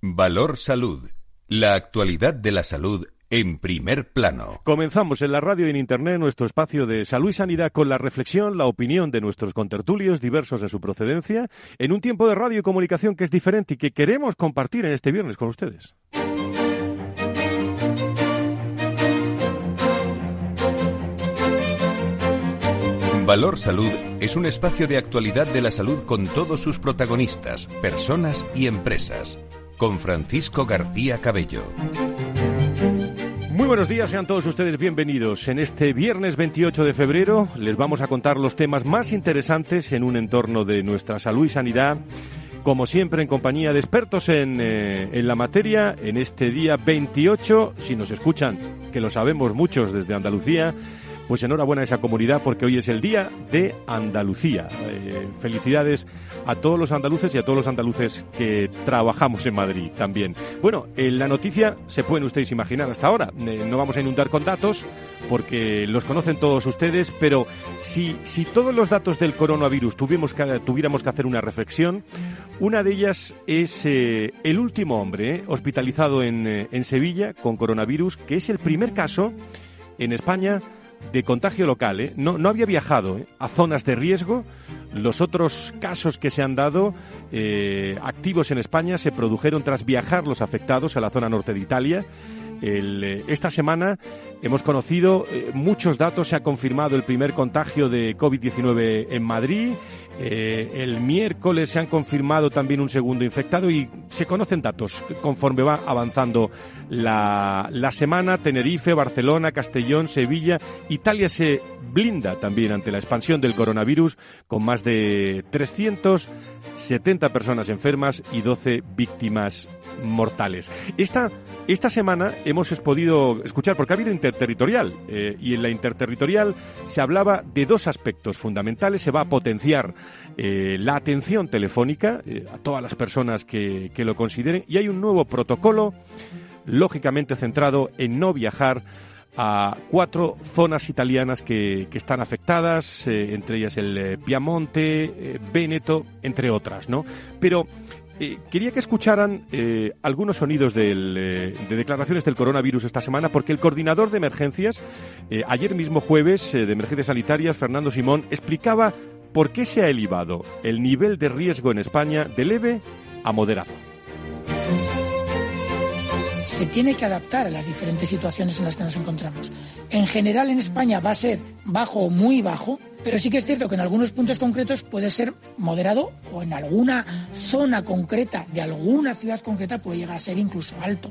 Valor Salud. La actualidad de la salud en primer plano. Comenzamos en la radio y en Internet nuestro espacio de salud y sanidad con la reflexión, la opinión de nuestros contertulios diversos de su procedencia, en un tiempo de radio y comunicación que es diferente y que queremos compartir en este viernes con ustedes. Valor Salud es un espacio de actualidad de la salud con todos sus protagonistas, personas y empresas. Con Francisco García Cabello. Muy buenos días, sean todos ustedes bienvenidos. En este viernes 28 de febrero les vamos a contar los temas más interesantes en un entorno de nuestra salud y sanidad. Como siempre, en compañía de expertos en, eh, en la materia, en este día 28, si nos escuchan, que lo sabemos muchos desde Andalucía, pues enhorabuena a esa comunidad porque hoy es el Día de Andalucía. Eh, felicidades a todos los andaluces y a todos los andaluces que trabajamos en Madrid también. Bueno, en la noticia se pueden ustedes imaginar hasta ahora. Eh, no vamos a inundar con datos porque los conocen todos ustedes, pero si, si todos los datos del coronavirus tuvimos que, tuviéramos que hacer una reflexión, una de ellas es eh, el último hombre hospitalizado en, en Sevilla con coronavirus, que es el primer caso en España de contagio local. ¿eh? No, no había viajado ¿eh? a zonas de riesgo. Los otros casos que se han dado eh, activos en España se produjeron tras viajar los afectados a la zona norte de Italia. Esta semana hemos conocido muchos datos, se ha confirmado el primer contagio de COVID-19 en Madrid, el miércoles se han confirmado también un segundo infectado y se conocen datos conforme va avanzando la, la semana. Tenerife, Barcelona, Castellón, Sevilla. Italia se blinda también ante la expansión del coronavirus con más de 370 personas enfermas y 12 víctimas mortales. Esta, esta semana hemos podido escuchar, porque ha habido interterritorial, eh, y en la interterritorial se hablaba de dos aspectos fundamentales. Se va a potenciar eh, la atención telefónica eh, a todas las personas que, lo consideren, y hay un nuevo protocolo lógicamente centrado en no viajar a cuatro zonas italianas que, están afectadas, eh, entre ellas el Piamonte, eh, Véneto, entre otras, ¿no? Pero quería que escucharan algunos sonidos del, de declaraciones del coronavirus esta semana, porque el coordinador de emergencias, ayer mismo jueves, de emergencias sanitarias, Fernando Simón, explicaba por qué se ha elevado el nivel de riesgo en España de leve a moderado se tiene que adaptar a las diferentes situaciones en las que nos encontramos. En general en España va a ser bajo o muy bajo, pero sí que es cierto que en algunos puntos concretos puede ser moderado o en alguna zona concreta de alguna ciudad concreta puede llegar a ser incluso alto.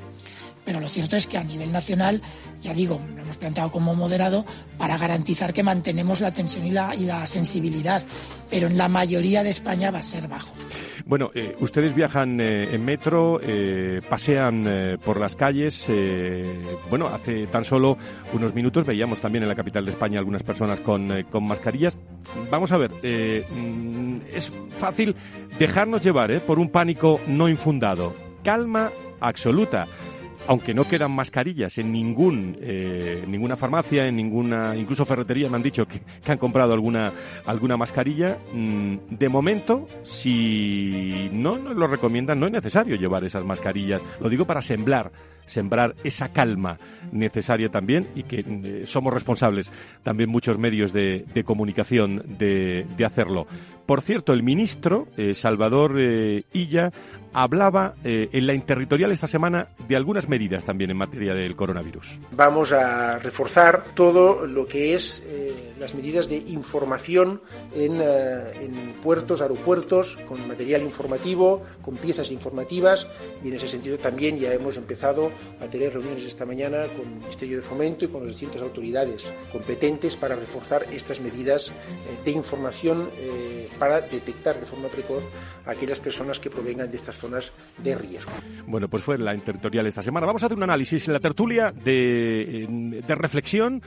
Pero lo cierto es que a nivel nacional, ya digo, lo hemos planteado como moderado para garantizar que mantenemos la tensión y la, y la sensibilidad. Pero en la mayoría de España va a ser bajo. Bueno, eh, ustedes viajan eh, en metro, eh, pasean por las calles. bueno, hace tan solo unos minutos veíamos también en la capital de España algunas personas con, mascarillas. Vamos a ver, mm, es fácil dejarnos llevar por un pánico no infundado. Calma absoluta aunque no quedan mascarillas en ningún eh, ninguna farmacia, en ninguna, incluso ferretería me han dicho que, han comprado alguna alguna mascarilla. mm, de momento, si no nos lo recomiendan, no es necesario llevar esas mascarillas. Lo digo para sembrar sembrar esa calma necesaria también y que eh, somos responsables también muchos medios de, comunicación de, hacerlo. Por cierto, el ministro eh, Salvador eh, Illa hablaba eh, en la interterritorial esta semana de algunas medidas también en materia del coronavirus. Vamos a reforzar todo lo que es las medidas de información en puertos, aeropuertos, con material informativo, con piezas informativas y en ese sentido también ya hemos empezado a tener reuniones esta mañana con el Ministerio de Fomento y con las distintas autoridades competentes para reforzar estas medidas eh, de información eh, para detectar de forma precoz a aquellas personas que provengan de estas zonas de riesgo. Bueno, pues fue la interterritorial esta semana. Vamos a hacer un análisis en la tertulia de, de reflexión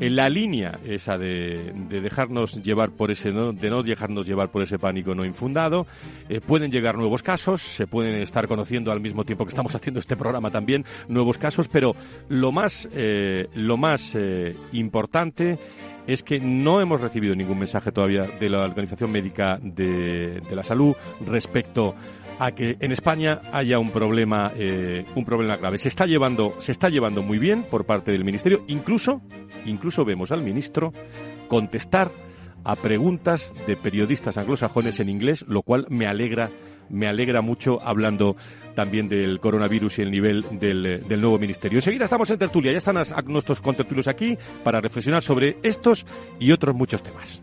en la línea esa de, de dejarnos llevar por ese no, de no dejarnos llevar por ese pánico no infundado. Eh, pueden llegar nuevos casos, se pueden estar conociendo al mismo tiempo que estamos haciendo este programa también nuevos casos, pero lo más eh, lo más eh, importante es que no hemos recibido ningún mensaje todavía de la Organización Médica de la Salud respecto a que en España haya un problema, eh, un problema grave. Se está llevando, se está llevando muy bien por parte del ministerio. Incluso, incluso vemos al ministro contestar a preguntas de periodistas anglosajones en inglés, lo cual me alegra me alegra mucho hablando también del coronavirus y el nivel del, del nuevo ministerio. Enseguida estamos en tertulia, ya están nuestros contertulios aquí para reflexionar sobre estos y otros muchos temas.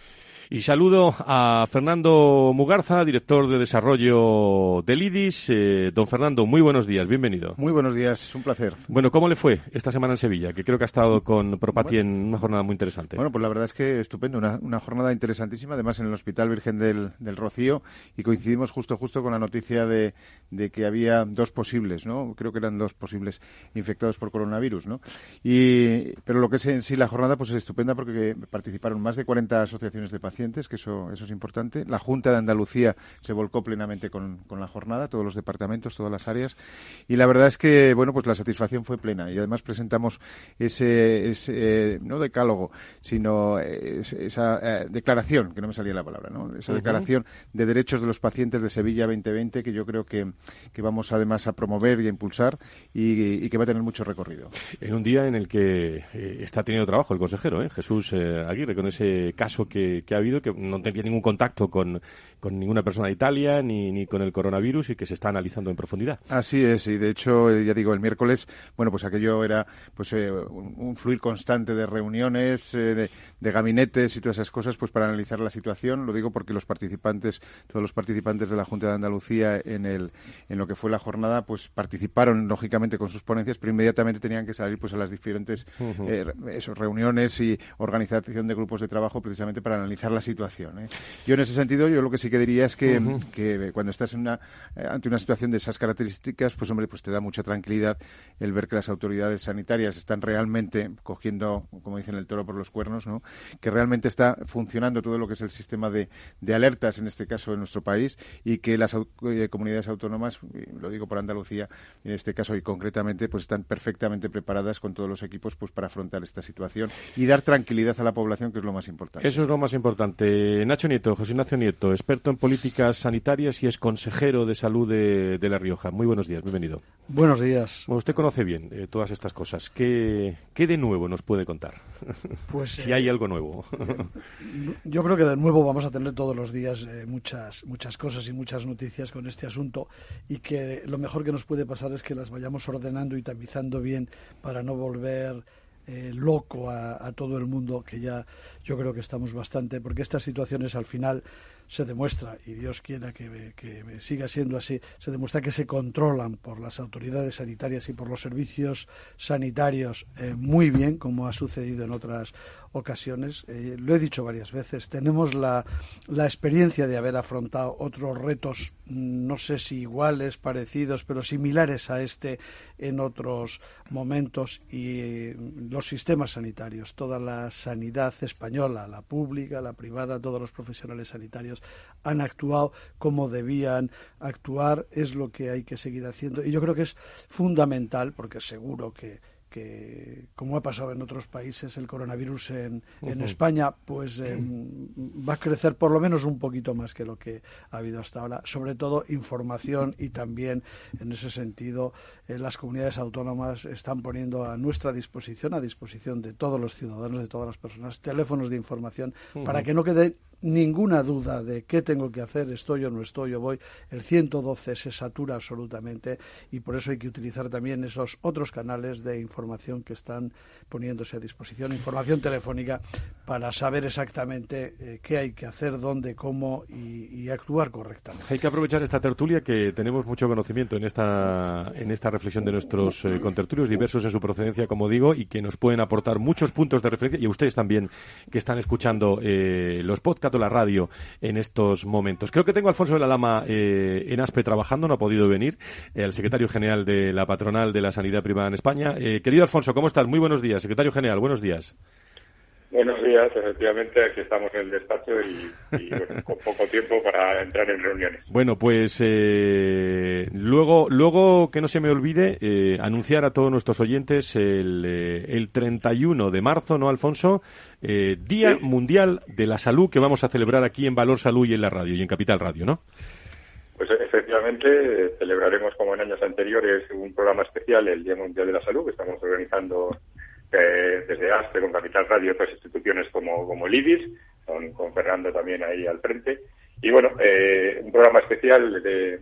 Y saludo a Fernando Mugarza, director de desarrollo del IDIS. Eh, don Fernando, muy buenos días, bienvenido. Muy buenos días, un placer. Bueno, ¿cómo le fue esta semana en Sevilla? Que creo que ha estado con Propati en una jornada muy interesante. Bueno, pues la verdad es que estupendo, una, jornada interesantísima, además en el Hospital Virgen del, Rocío, y coincidimos justo justo con la noticia de, que había dos posibles, ¿no? Creo que eran dos posibles infectados por coronavirus, ¿no? Y, pero lo que es en sí la jornada, pues es estupenda porque participaron más de 40 asociaciones de pacientes que eso, eso es importante. La Junta de Andalucía se volcó plenamente con, la jornada, todos los departamentos, todas las áreas. Y la verdad es que, bueno, pues la satisfacción fue plena. Y además presentamos ese, ese no decálogo, sino esa eh, declaración, que no me salía la palabra, ¿no? Esa declaración de derechos de los pacientes de Sevilla 2020 que yo creo que, que vamos además a promover y a impulsar y, que va a tener mucho recorrido. En un día en el que eh, está teniendo trabajo el consejero, ¿eh? Jesús Aguirre, con ese caso que, que ha habido que no tenía ningún contacto con, ninguna persona de Italia ni, ni, con el coronavirus y que se está analizando en profundidad. Así es, y de hecho, eh, ya digo, el miércoles, bueno, pues aquello era pues eh, un, fluir constante de reuniones, eh, de, gabinetes y todas esas cosas, pues para analizar la situación. Lo digo porque los participantes, todos los participantes de la Junta de Andalucía en, el, en lo que fue la jornada, pues participaron lógicamente con sus ponencias, pero inmediatamente tenían que salir pues a las diferentes reuniones y organización de grupos de trabajo precisamente para analizar la situación. ¿eh? Yo en ese sentido, yo lo que sí que diría es que, cuando estás en una, eh, ante una situación de esas características, pues hombre, pues te da mucha tranquilidad el ver que las autoridades sanitarias están realmente cogiendo, como dicen, el toro por los cuernos, ¿no? que realmente está funcionando todo lo que es el sistema de, de alertas, en este caso en nuestro país, y que las eh, comunidades autónomas, lo digo por Andalucía, en este caso y concretamente, pues están perfectamente preparadas con todos los equipos pues para afrontar esta situación y dar tranquilidad a la población, que es lo más importante. Eso es lo más importante. Nacho Nieto, José Ignacio Nieto, experto en políticas sanitarias y es consejero de salud de, La Rioja. Muy buenos días, bienvenido. Buenos días. usted conoce bien eh, todas estas cosas. ¿Qué, de nuevo nos puede contar? Pues, si hay eh, algo nuevo. yo creo que de nuevo vamos a tener todos los días eh, muchas, muchas cosas y muchas noticias con este asunto y que lo mejor que nos puede pasar es que las vayamos ordenando y tamizando bien para no volver eh, loco a, todo el mundo, que ya yo creo que estamos bastante, porque estas situaciones al final se demuestra, y Dios quiera que, que, siga siendo así, se demuestra que se controlan por las autoridades sanitarias y por los servicios sanitarios eh, muy bien, como ha sucedido en otras ocasiones. Eh, lo he dicho varias veces, tenemos la, la experiencia de haber afrontado otros retos, no sé si iguales, parecidos, pero similares a este en otros momentos y eh, los sistemas sanitarios, toda la sanidad española, la pública, la privada, todos los profesionales sanitarios han actuado como debían actuar, es lo que hay que seguir haciendo y yo creo que es fundamental porque seguro que que, como ha pasado en otros países, el coronavirus en, en España, pues em, va a crecer por lo menos un poquito más que lo que ha habido hasta ahora. Sobre todo información y también, en ese sentido, eh, las comunidades autónomas están poniendo a nuestra disposición, a disposición de todos los ciudadanos, de todas las personas, teléfonos de información para que no quede ninguna duda de qué tengo que hacer, estoy o no estoy o voy. El 112 se satura absolutamente y por eso hay que utilizar también esos otros canales de información que están poniéndose a disposición, información telefónica, para saber exactamente eh, qué hay que hacer, dónde, cómo y, actuar correctamente. Hay que aprovechar esta tertulia que tenemos mucho conocimiento en esta, en esta reflexión de nuestros eh, contertulios, diversos en su procedencia, como digo, y que nos pueden aportar muchos puntos de referencia, y ustedes también que están escuchando eh, los podcasts la radio en estos momentos. Creo que tengo a Alfonso de la Lama eh, en ASPE trabajando, no ha podido venir, el secretario general de la patronal de la sanidad privada en España. Eh, querido Alfonso, ¿cómo estás? Muy buenos días, secretario general, buenos días. Buenos días, efectivamente, aquí estamos en el despacho y, con poco tiempo para entrar en reuniones. Bueno, pues eh, luego, luego que no se me olvide eh, anunciar a todos nuestros oyentes el, eh, el 31 de marzo, ¿no, Alfonso? Día Mundial de la Salud que vamos a celebrar aquí en Valor Salud y en la radio y en Capital Radio, ¿no? Pues efectivamente celebraremos como en años anteriores un programa especial, el Día Mundial de la Salud, que estamos organizando desde ASPE con Capital Radio y otras instituciones como, como el IBIS, con, Fernando también ahí al frente. Y bueno, eh, un programa especial de,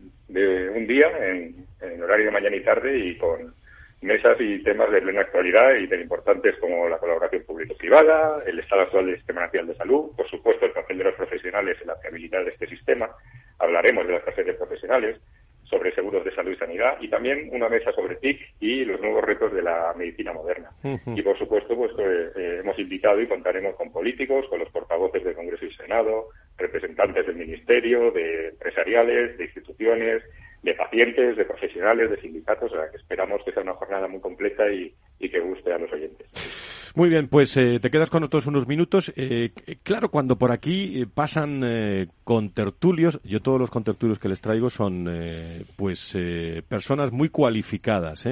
un día en, horario de mañana y tarde y con mesas y temas de plena actualidad y tan importantes como la colaboración público-privada, el estado actual del Sistema Nacional de Salud, por supuesto el papel de los profesionales en la fiabilidad de este sistema, hablaremos de las carreras profesionales, sobre seguros de salud y sanidad y también una mesa sobre TIC y los nuevos retos de la medicina moderna. Y por supuesto, pues eh, eh, hemos invitado y contaremos con políticos, con los portavoces del Congreso y Senado, representantes del Ministerio, de empresariales, de instituciones, de pacientes, de profesionales, de sindicatos, o sea que esperamos que sea una jornada muy completa y, que guste a los oyentes. Muy bien, pues eh, te quedas con nosotros unos minutos. Eh, claro, cuando por aquí eh, pasan contertulios, yo todos los contertulios que les traigo son pues personas muy cualificadas.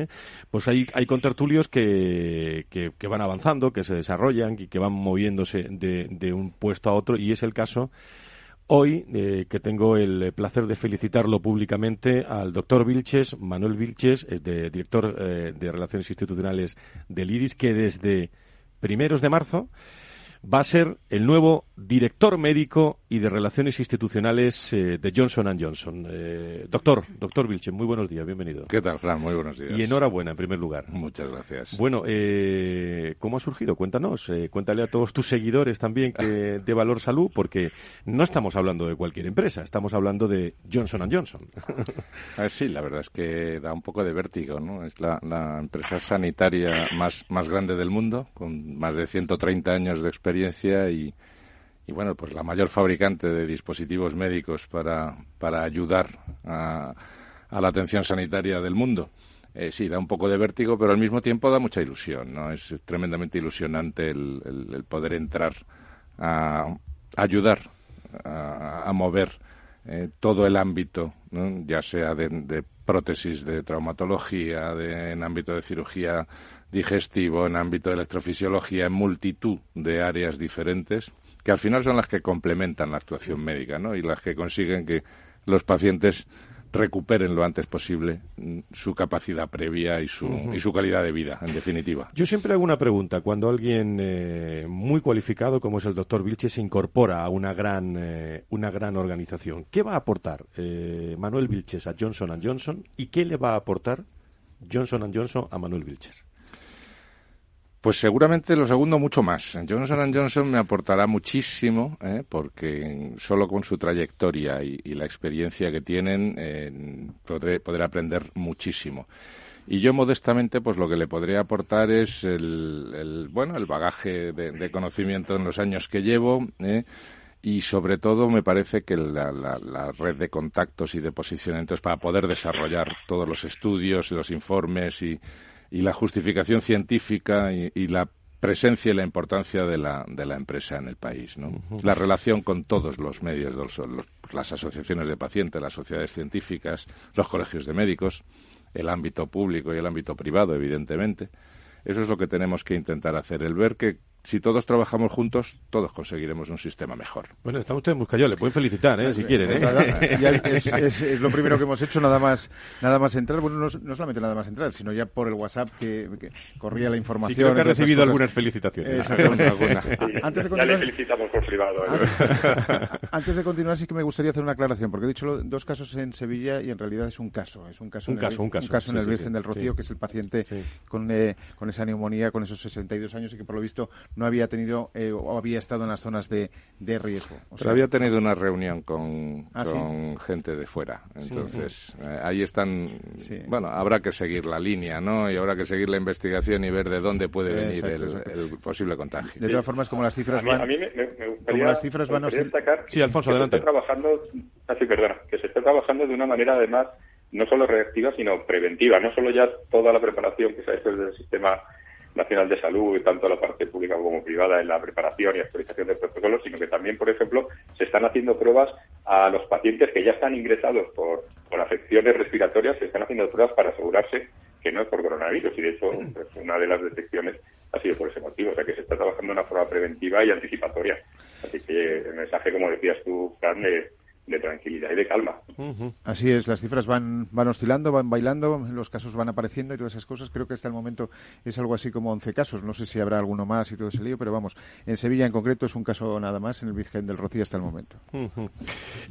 Pues hay, hay contertulios que, que, que, van avanzando, que se desarrollan y que van moviéndose de, de un puesto a otro y es el caso Hoy, eh, que tengo el placer de felicitarlo públicamente al doctor Vilches, Manuel Vilches, es de, director eh, de Relaciones Institucionales del IRIS, que desde primeros de marzo va a ser el nuevo director médico y de relaciones institucionales eh, de Johnson Johnson. Eh, doctor, doctor Vilche, muy buenos días, bienvenido. ¿Qué tal, Fran? Muy buenos días. Y enhorabuena, en primer lugar. Muchas gracias. Bueno, eh, ¿cómo ha surgido? Cuéntanos, cuéntale a todos tus seguidores también que de Valor Salud, porque no estamos hablando de cualquier empresa, estamos hablando de Johnson Johnson. sí, la verdad es que da un poco de vértigo, ¿no? Es la, la empresa sanitaria más, más grande del mundo, con más de 130 años de experiencia y bueno, pues la mayor fabricante de dispositivos médicos para, para ayudar a, la atención sanitaria del mundo. Eh, sí, da un poco de vértigo, pero al mismo tiempo da mucha ilusión, ¿no? Es tremendamente ilusionante el, poder entrar a, ayudar a, mover eh, todo el ámbito, ya sea de, prótesis, de traumatología, de, en ámbito de cirugía digestivo, en ámbito de electrofisiología, en multitud de áreas diferentes que al final son las que complementan la actuación médica ¿no? y las que consiguen que los pacientes recuperen lo antes posible mm, su capacidad previa y su, y su calidad de vida, en definitiva. Yo siempre hago una pregunta. Cuando alguien eh, muy cualificado, como es el doctor Vilche, se incorpora a una gran, eh, una gran organización, ¿qué va a aportar eh, Manuel Vilches a Johnson Johnson y qué le va a aportar Johnson Johnson a Manuel Vilches? Pues seguramente lo segundo mucho más. Johnson Johnson me aportará muchísimo, ¿eh? porque solo con su trayectoria y, la experiencia que tienen eh, podré, aprender muchísimo. Y yo modestamente, pues lo que le podría aportar es el, bueno, el bagaje de, conocimiento en los años que llevo. ¿eh? y sobre todo me parece que la, red de contactos y de posicionamientos para poder desarrollar todos los estudios y los informes y, y la justificación científica y, la presencia y la importancia de la, de la empresa en el país. ¿no? La relación con todos los medios, los, las asociaciones de pacientes, las sociedades científicas, los colegios de médicos, el ámbito público y el ámbito privado, evidentemente. Eso es lo que tenemos que intentar hacer, el ver que si todos trabajamos juntos, todos conseguiremos un sistema mejor. Bueno, está usted en le pueden felicitar, ¿eh? si quieren. ¿eh? Es, lo primero que hemos hecho, nada más nada más entrar. Bueno, no, solamente nada más entrar, sino ya por el WhatsApp que, corría la información. Sí, creo que ha recibido algunas felicitaciones. antes de continuar, ya le felicitamos por privado. ¿eh? Antes de continuar, sí que me gustaría hacer una aclaración, porque he dicho dos casos en Sevilla y en realidad es un caso. Es un caso, un caso, un caso, en el Virgen del Rocío, que es el paciente con, eh, con esa neumonía, con esos 62 años y que por lo visto no había tenido eh, o había estado en las zonas de, de riesgo. Pero había tenido una reunión con, ah, con gente de fuera. Entonces, eh, ahí están. Bueno, habrá que seguir la línea, ¿no? Y habrá que seguir la investigación y ver de dónde puede venir el, posible contagio. De todas formas, como las cifras van. A mí me, gustaría, las cifras van destacar sí, Alfonso, que adelante. Se trabajando, así, ah, perdona, que se está trabajando de una manera, además, no solo reactiva, sino preventiva. No solo ya toda la preparación que se ha hecho desde el sistema Nacional de Salud, tanto la parte pública como privada, en la preparación y actualización de protocolos, sino que también, por ejemplo, se están haciendo pruebas a los pacientes que ya están ingresados por, por afecciones respiratorias, se están haciendo pruebas para asegurarse que no es por coronavirus. Y de hecho, pues, una de las detecciones ha sido por ese motivo. O sea, que se está trabajando de una forma preventiva y anticipatoria. Así que el mensaje, como decías tú, Fran, de tranquilidad y de calma. Así es, las cifras van, van oscilando, van bailando, los casos van apareciendo y todas esas cosas. Creo que hasta el momento es algo así como 11 casos. No sé si habrá alguno más y todo ese lío, pero vamos, en Sevilla en concreto es un caso nada más en el Virgen del Rocío hasta el momento.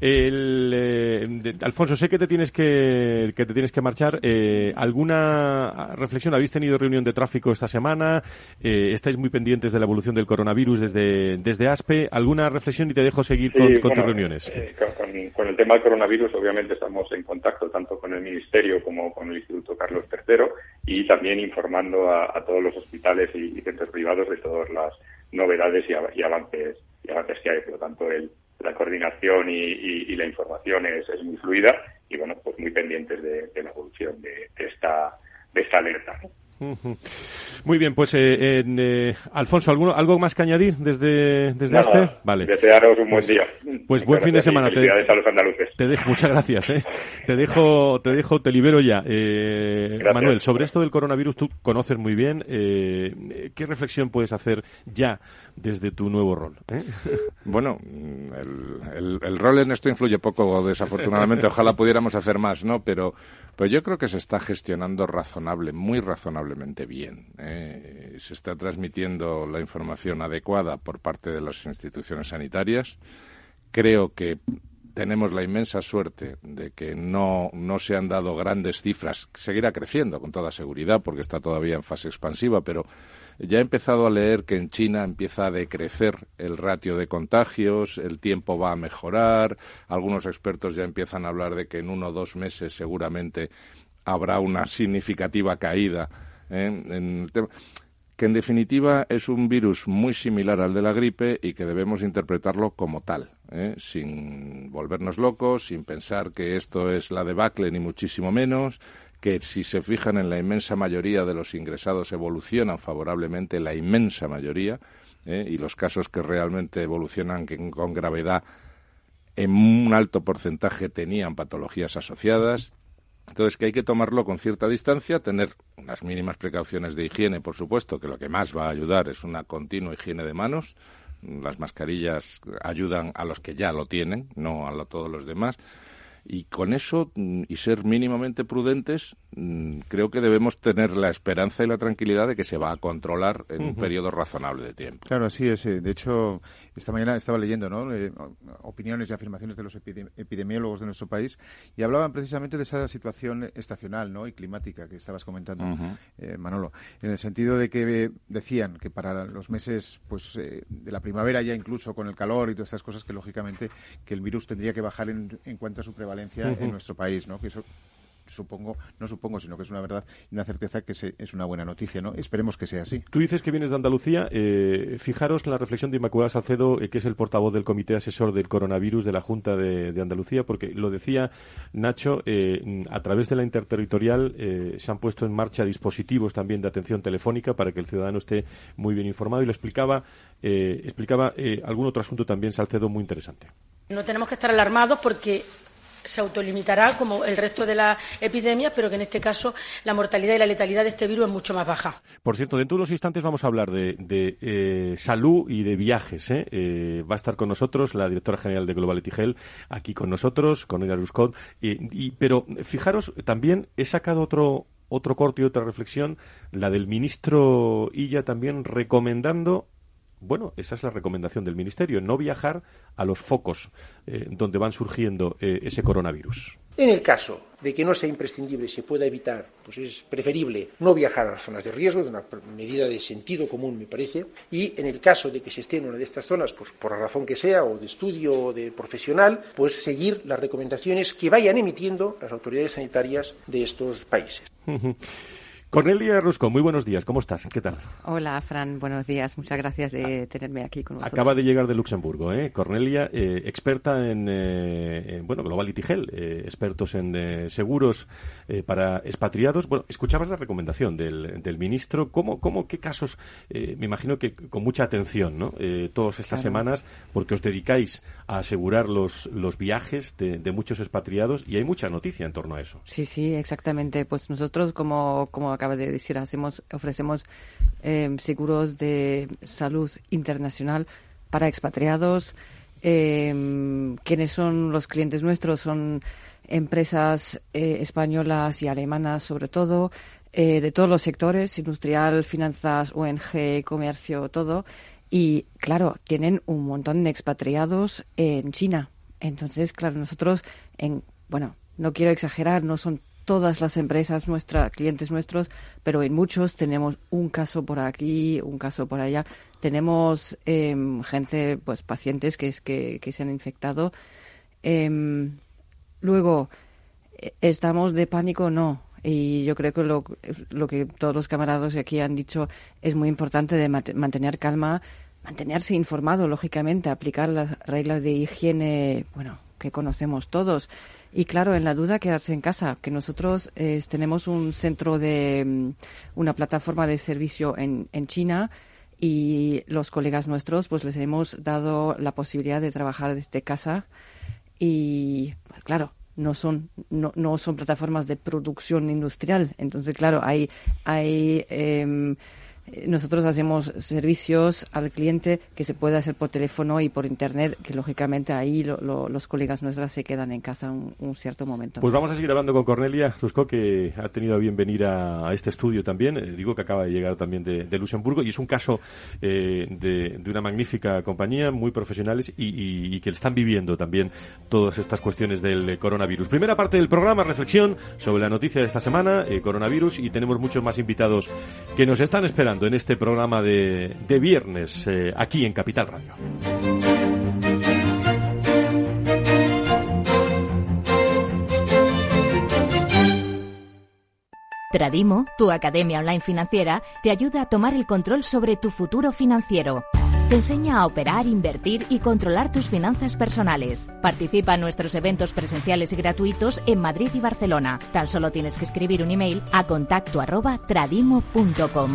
el, eh, Alfonso, sé que te tienes que, que te tienes que marchar. Eh, ¿Alguna reflexión? ¿Habéis tenido reunión de tráfico esta semana? Eh, ¿Estáis muy pendientes de la evolución del coronavirus desde, desde ASPE? ¿Alguna reflexión y te dejo seguir con, tus reuniones? con, el tema del coronavirus, obviamente estamos en contacto tanto con el Ministerio como con el Instituto Carlos III y también informando a, todos los hospitales y, centros privados de todas las novedades y, avances y avances que hay. Por lo tanto, el, la coordinación y, la información es, muy fluida y bueno, pues muy pendientes de, la evolución de esta alerta. Muy bien, pues eh, eh, Alfonso, ¿alguno, ¿algo más que añadir desde, desde este? Vale. Desearos un buen día. Pues buen fin de semana. Te, a los andaluces. Te dejo, muchas gracias. Eh. Te dejo, te dejo, te libero ya. Eh, Manuel, sobre esto del coronavirus tú conoces muy bien. Eh, ¿Qué reflexión puedes hacer ya desde tu nuevo rol? Eh? Bueno, el, el, rol en esto influye poco, desafortunadamente. Ojalá pudiéramos hacer más, ¿no? Pero, pero yo creo que se está gestionando razonable, muy razonablemente bien. ¿eh? Se está transmitiendo la información adecuada por parte de las instituciones sanitarias. Creo que tenemos la inmensa suerte de que no, no se han dado grandes cifras. Seguirá creciendo con toda seguridad porque está todavía en fase expansiva, pero ya he empezado a leer que en China empieza a decrecer el ratio de contagios, el tiempo va a mejorar, algunos expertos ya empiezan a hablar de que en uno o dos meses seguramente habrá una significativa caída ¿eh? en el tema que en definitiva es un virus muy similar al de la gripe y que debemos interpretarlo como tal, ¿eh? sin volvernos locos, sin pensar que esto es la debacle ni muchísimo menos, que si se fijan en la inmensa mayoría de los ingresados evolucionan favorablemente, la inmensa mayoría, ¿eh? y los casos que realmente evolucionan con gravedad en un alto porcentaje tenían patologías asociadas. Entonces, que hay que tomarlo con cierta distancia, tener unas mínimas precauciones de higiene, por supuesto, que lo que más va a ayudar es una continua higiene de manos. Las mascarillas ayudan a los que ya lo tienen, no a todos los demás y con eso mm, y ser mínimamente prudentes, mm, creo que debemos tener la esperanza y la tranquilidad de que se va a controlar en un periodo razonable de tiempo. Claro, así es. Eh, de hecho, esta mañana estaba leyendo ¿no? Eh, opiniones y afirmaciones de los epidemiólogos de nuestro país y hablaban precisamente de esa situación estacional ¿no? y climática que estabas comentando, eh, Manolo, en el sentido de que decían que para los meses pues de la primavera ya incluso con el calor y todas estas cosas que lógicamente que el virus tendría que bajar en, en cuanto a su prevalencia en nuestro país, ¿no? Que eso supongo, no supongo, sino que es una verdad y una certeza que es una buena noticia, ¿no? Esperemos que sea así. Tú dices que vienes de Andalucía. Eh, fijaros en la reflexión de Inmaculada Salcedo, eh, que es el portavoz del Comité Asesor del Coronavirus de la Junta de, Andalucía, porque lo decía Nacho, eh, a través de la interterritorial se han puesto en marcha dispositivos también de atención telefónica para que el ciudadano esté muy bien informado y lo explicaba, explicaba algún otro asunto también, Salcedo, muy interesante. No tenemos que estar alarmados porque se autolimitará como el resto de las epidemias, pero que en este caso la mortalidad y la letalidad de este virus es mucho más baja. Por cierto, dentro de unos instantes vamos a hablar de, eh, salud y de viajes. ¿eh? ¿eh? va a estar con nosotros la directora general de Global Health, aquí con nosotros, con Ina Ruscott. Y, pero fijaros, también he sacado otro, otro corte y otra reflexión, la del ministro Illa también recomendando bueno, esa es la recomendación del Ministerio, no viajar a los focos eh, donde van surgiendo eh, ese coronavirus. En el caso de que no sea imprescindible y se pueda evitar, pues es preferible no viajar a las zonas de riesgo, es una medida de sentido común, me parece, y en el caso de que se esté en una de estas zonas, pues por la razón que sea, o de estudio o de profesional, pues seguir las recomendaciones que vayan emitiendo las autoridades sanitarias de estos países. Cornelia Rusco, muy buenos días. ¿Cómo estás? ¿Qué tal? Hola, Fran. Buenos días. Muchas gracias de tenerme aquí con nosotros. Acaba de llegar de Luxemburgo, ¿eh? Cornelia, eh, experta en, eh, en, bueno, Globality Health, eh, expertos en eh, seguros para expatriados. Bueno, escuchabas la recomendación del, del ministro. ¿Cómo, cómo, qué casos? me imagino que con mucha atención, ¿no? todas estas Claro. semanas, porque os dedicáis a asegurar los, los viajes de, de muchos expatriados y hay mucha noticia en torno a eso. Sí, sí, exactamente. Pues nosotros, como, como de decir, hacemos, ofrecemos eh, seguros de salud internacional para expatriados. Eh, ¿Quiénes son los clientes nuestros? Son empresas eh, españolas y alemanas, sobre todo, eh, de todos los sectores, industrial, finanzas, ONG, comercio, todo. Y, claro, tienen un montón de expatriados en China. Entonces, claro, nosotros, en, bueno, no quiero exagerar, no son todas las empresas nuestras, clientes nuestros, pero en muchos tenemos un caso por aquí, un caso por allá. Tenemos em, gente, pues pacientes que, es, que, que se han infectado. Em, luego, eh, ¿estamos de pánico? No. Y yo creo que lo, lo que todos los camaradas aquí han dicho es muy importante de mantener calma, mantenerse informado, lógicamente, aplicar las reglas de higiene, bueno, que conocemos todos. Y claro, en la duda, quedarse en casa, que nosotros eh, tenemos un centro de, mm, una plataforma de servicio en, en China y los colegas nuestros, pues les hemos dado la posibilidad de trabajar desde casa y, pues, claro, no son, no, no son plataformas de producción industrial. Entonces, claro, hay, hay em, nosotros hacemos servicios al cliente que se puede hacer por teléfono y por internet, que lógicamente ahí lo- lo- los colegas nuestros se quedan en casa un, un cierto momento. Pues vamos a seguir hablando con Cornelia Rusco, que ha tenido a bien venir a, a este estudio también. Eh, digo que acaba de llegar también de, de Luxemburgo y es un caso eh, de, de una magnífica compañía, muy profesionales y, y- y que están viviendo también todas estas cuestiones del eh, coronavirus. Primera parte del programa, reflexión sobre la noticia de esta semana, eh, coronavirus, y tenemos muchos más invitados que nos están esperando en este programa de, de viernes eh, aquí en Capital Radio. Tradimo, tu academia online financiera, te ayuda a tomar el control sobre tu futuro financiero. Te enseña a operar, invertir y controlar tus finanzas personales. Participa en nuestros eventos presenciales y gratuitos en Madrid y Barcelona. Tan solo tienes que escribir un email a contacto arroba tradimo.com.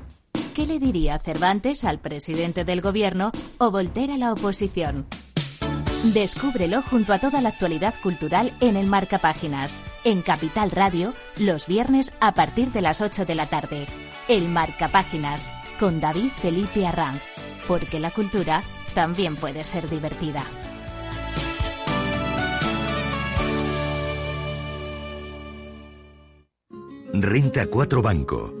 ¿Qué le diría Cervantes al presidente del gobierno o Voltaire a la oposición? Descúbrelo junto a toda la actualidad cultural en el Marca Páginas, en Capital Radio, los viernes a partir de las 8 de la tarde. El Marca Páginas, con David Felipe Arranz, porque la cultura también puede ser divertida. Renta 4 Banco,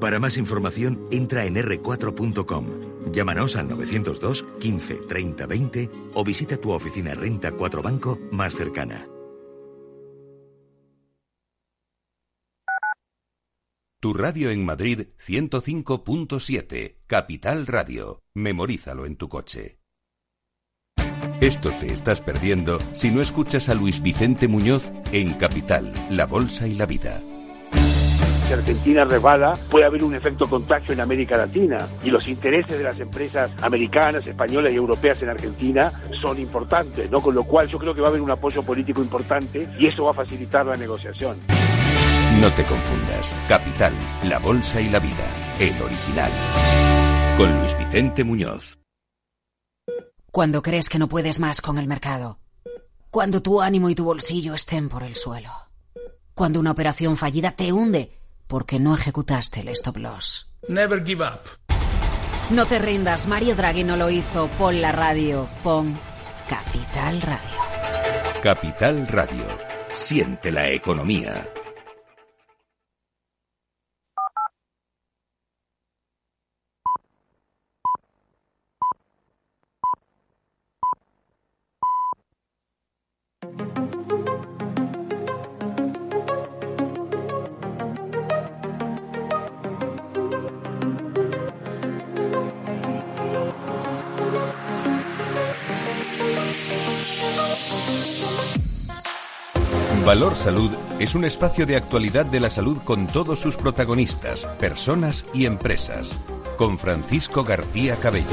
Para más información, entra en r4.com. Llámanos al 902 15 30 20 o visita tu oficina Renta 4 Banco más cercana. Tu radio en Madrid 105.7, Capital Radio. Memorízalo en tu coche. Esto te estás perdiendo si no escuchas a Luis Vicente Muñoz en Capital, La Bolsa y la Vida. Si Argentina resbala, puede haber un efecto contagio en América Latina y los intereses de las empresas americanas, españolas y europeas en Argentina son importantes, ¿no? Con lo cual yo creo que va a haber un apoyo político importante y eso va a facilitar la negociación. No te confundas. Capital, La Bolsa y la Vida. El original. Con Luis Vicente Muñoz. Cuando crees que no puedes más con el mercado. Cuando tu ánimo y tu bolsillo estén por el suelo. Cuando una operación fallida te hunde porque no ejecutaste el stop loss. Never give up. No te rindas, Mario Draghi no lo hizo. Pon la radio, pon Capital Radio. Capital Radio. Siente la economía. Valor Salud es un espacio de actualidad de la salud con todos sus protagonistas, personas y empresas. Con Francisco García Cabello.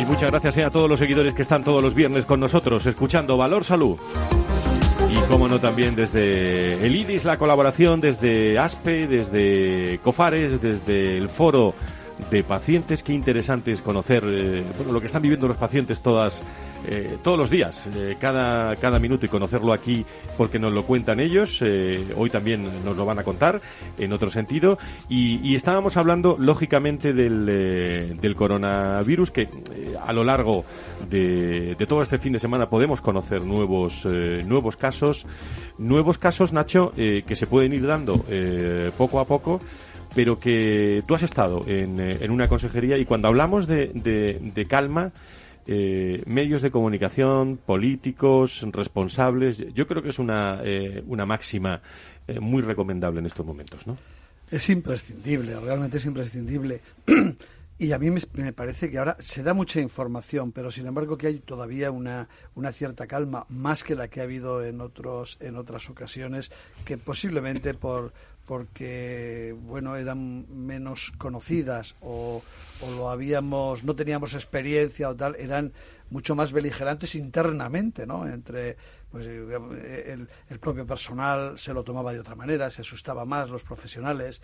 Y muchas gracias eh, a todos los seguidores que están todos los viernes con nosotros, escuchando Valor Salud. Y como no, también desde el IDIS, la colaboración, desde ASPE, desde COFARES, desde el foro de pacientes. Qué interesante es conocer eh, bueno, lo que están viviendo los pacientes todas eh, todos los días, eh, cada, cada minuto y conocerlo aquí porque nos lo cuentan ellos. Hoy también nos lo van a contar en otro sentido. Y, estábamos hablando, lógicamente, del, del coronavirus, que a lo largo de, de, todo este fin de semana podemos conocer nuevos, nuevos casos. Nuevos casos, Nacho, que se pueden ir dando poco a poco pero que tú has estado en, en una consejería y cuando hablamos de, de, de calma, eh, medios de comunicación, políticos, responsables. Yo creo que es una, eh, una máxima eh, muy recomendable en estos momentos, ¿no? Es imprescindible, realmente es imprescindible. y a mí me, parece que ahora se da mucha información, pero sin embargo que hay todavía una, una cierta calma, más que la que ha habido en, otros, en otras ocasiones, que posiblemente por porque bueno eran menos conocidas o, lo habíamos no teníamos experiencia o tal eran mucho más beligerantes internamente no entre pues el, el propio personal se lo tomaba de otra manera se asustaba más los profesionales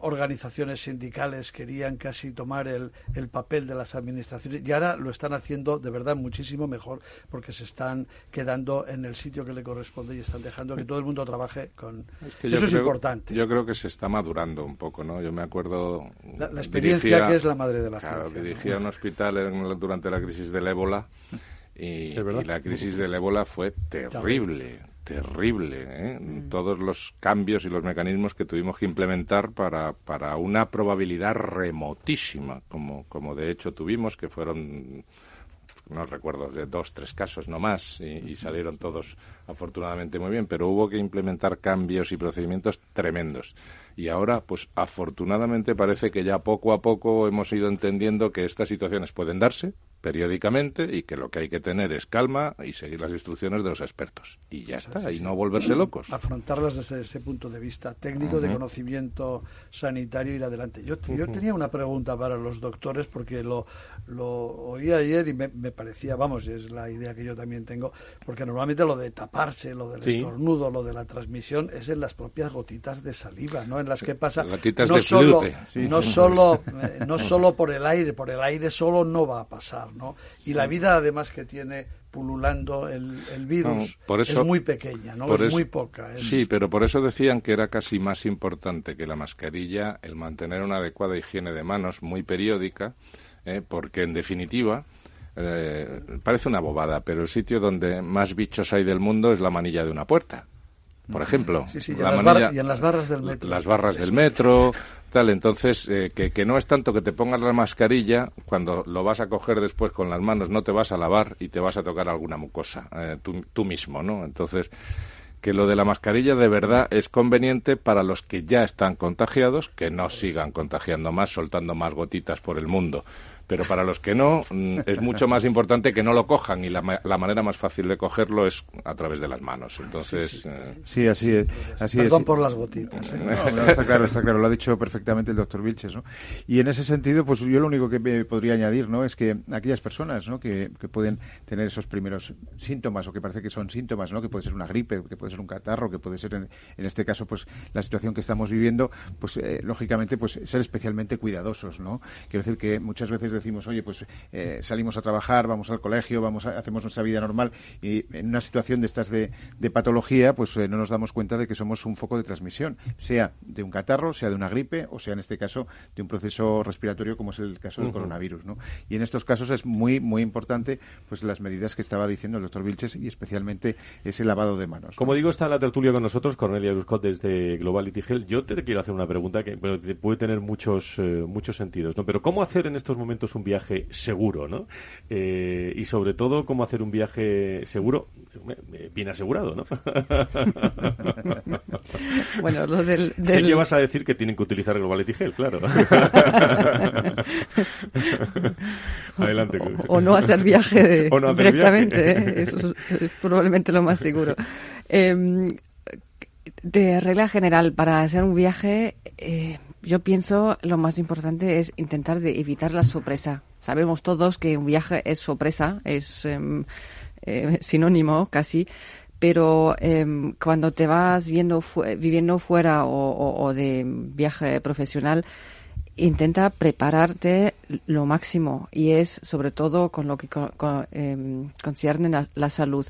organizaciones sindicales querían casi tomar el, el, papel de las administraciones y ahora lo están haciendo de verdad muchísimo mejor porque se están quedando en el sitio que le corresponde y están dejando que todo el mundo trabaje con eso es importante. yo creo que se está madurando un poco no yo me acuerdo la, experiencia que es la madre de la claro, dirigía un hospital durante la crisis del ébola y, y, la crisis del ébola fue terrible terrible, ¿eh? Mm. todos los cambios y los mecanismos que tuvimos que implementar para, para una probabilidad remotísima, como, como de hecho tuvimos, que fueron, no recuerdo, de dos, tres casos no más, y, salieron todos afortunadamente muy bien, pero hubo que implementar cambios y procedimientos tremendos. Y ahora, pues afortunadamente parece que ya poco a poco hemos ido entendiendo que estas situaciones pueden darse, periódicamente y que lo que hay que tener es calma y seguir las instrucciones de los expertos. Y ya está, y no volverse locos. Afrontarlas desde ese punto de vista técnico, de conocimiento sanitario y ir adelante. Yo, yo tenía una pregunta para los doctores porque lo, lo oí ayer y me, parecía, vamos, es la idea que yo también tengo, porque normalmente lo de taparse, lo del estornudo, lo de la transmisión es en las propias gotitas de saliva, ¿no? En las que pasa gotitas no de solo, no solo eh, no solo por el aire, por el aire solo no va a pasar. Y la vida, además, que tiene pululando el, virus es muy pequeña, ¿no? es muy poca. Sí, pero por eso decían que era casi más importante que la mascarilla el mantener una adecuada higiene de manos muy periódica, ¿eh? porque en definitiva... Eh, parece una bobada, pero el sitio donde más bichos hay del mundo es la manilla de una puerta por ejemplo. y, en las barras del metro. Las barras del metro, tal. Entonces, eh, que, no es tanto que te pongas la mascarilla, cuando lo vas a coger después con las manos, no te vas a lavar y te vas a tocar alguna mucosa, eh, tú, tú mismo, ¿no? Entonces, que lo de la mascarilla de verdad es conveniente para los que ya están contagiados, que no sigan contagiando más, soltando más gotitas por el mundo pero para los que no, mm, es mucho más importante que no lo cojan y la, manera más fácil de cogerlo es a través de las manos. Entonces. Sí, eh, así es. Así Perdón por las gotitas. ¿eh? está claro, está claro, lo ha dicho perfectamente el doctor Vilches. ¿no? Y en ese sentido, pues yo lo único que me podría añadir ¿no? es que aquellas personas ¿no? que, que pueden tener esos primeros síntomas o que parece que son síntomas, ¿no? que puede ser una gripe, que puede ser un catarro, que puede ser en, en este caso pues la situación que estamos viviendo, pues eh, lógicamente pues ser especialmente cuidadosos. ¿no? Quiero decir que muchas veces decimos, oye, pues eh, salimos a trabajar, vamos al colegio, vamos a, hacemos nuestra vida normal y en una situación de estas de, patología, pues no nos damos cuenta de que somos un foco de transmisión, sea de un catarro, sea de una gripe o sea en este caso de un proceso respiratorio como es el caso del coronavirus, ¿no? Y en estos casos es muy muy importante pues las medidas que estaba diciendo el doctor Vilches y especialmente ese lavado de manos. Como digo, está la tertulia con nosotros, Cornelia Ruscott desde Globality Health. Yo te quiero hacer una pregunta que puede tener muchos eh, muchos sentidos, ¿no? Pero cómo hacer en estos momentos un viaje seguro, ¿no? Eh, y sobre todo cómo hacer un viaje seguro, eh, bien asegurado, ¿no? bueno, lo del, Sé que vas a decir que tienen que utilizar Globality Health, claro. Adelante. O, no hacer viaje directamente, eso es probablemente lo más seguro. Em, de regla general, para hacer un viaje, eh, yo pienso lo más importante es intentar de evitar la sorpresa. Sabemos todos que un viaje es sorpresa, es em, eh, sinónimo casi, pero em, cuando te vas viendo viviendo fuera o, de viaje profesional, intenta prepararte lo máximo y es sobre todo con lo que concierne la, la salud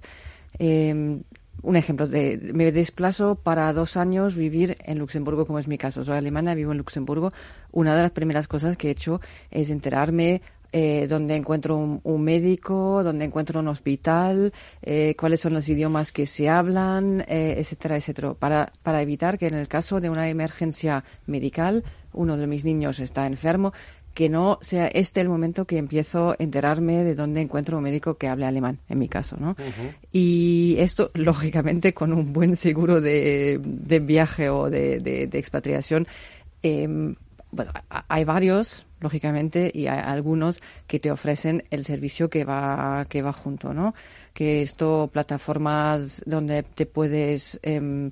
un ejemplo, de, me desplazo para dos años vivir en Luxemburgo, como es mi caso. Soy alemana, vivo en Luxemburgo. Una de las primeras cosas que he hecho es enterarme eh, dónde encuentro un, médico, dónde encuentro un hospital, eh, cuáles son los idiomas que se hablan, eh, etcétera, etcétera, para, para evitar que en el caso de una emergencia medical uno de mis niños está enfermo, que no sea este el momento que empiezo a enterarme de dónde encuentro un médico que hable alemán, en mi caso, ¿no? Y esto, lógicamente, con un buen seguro de, viaje o de, expatriación, em, bueno, hay varios, lógicamente, y hay algunos que te ofrecen el servicio que va, que va junto, ¿no? Que esto, plataformas donde te puedes em,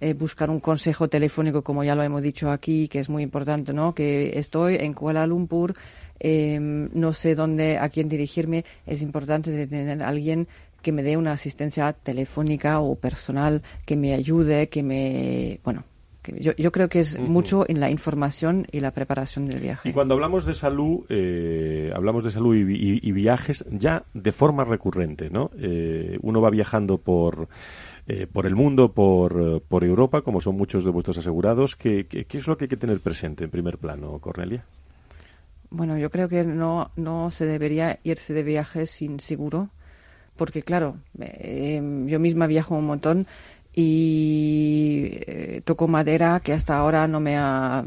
eh, buscar un consejo telefónico, como ya lo hemos dicho aquí, que es muy importante, ¿no? Que estoy en Kuala Lumpur, em, no sé dónde, a quién dirigirme, es importante tener a alguien que me dé una asistencia telefónica o personal, que me ayude, que me, bueno, yo, yo, creo que es mucho en la información y la preparación del viaje. Y cuando hablamos de salud, eh, hablamos de salud y, viajes ya de forma recurrente, ¿no? Eh, uno va viajando por eh, por el mundo, por, por, Europa, como son muchos de vuestros asegurados. ¿Qué, ¿Qué, es lo que hay que tener presente en primer plano, Cornelia? Bueno, yo creo que no, no se debería irse de viaje sin seguro, porque claro, eh, yo misma viajo un montón y eh, toco madera que hasta ahora no me ha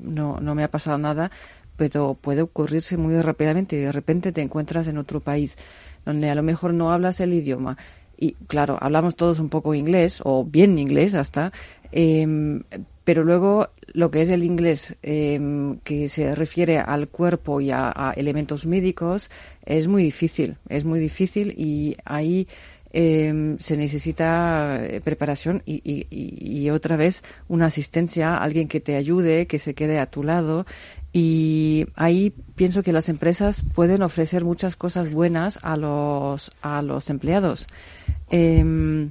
no, no me ha pasado nada pero puede ocurrirse muy rápidamente y de repente te encuentras en otro país donde a lo mejor no hablas el idioma y claro, hablamos todos un poco inglés, o bien inglés hasta, em, pero luego lo que es el inglés em, que se refiere al cuerpo y a, elementos médicos es muy difícil, es muy difícil y ahí em, se necesita eh, preparación y, y, otra vez una asistencia, alguien que te ayude, que se quede a tu lado y ahí pienso que las empresas pueden ofrecer muchas cosas buenas a los, a los empleados. Em,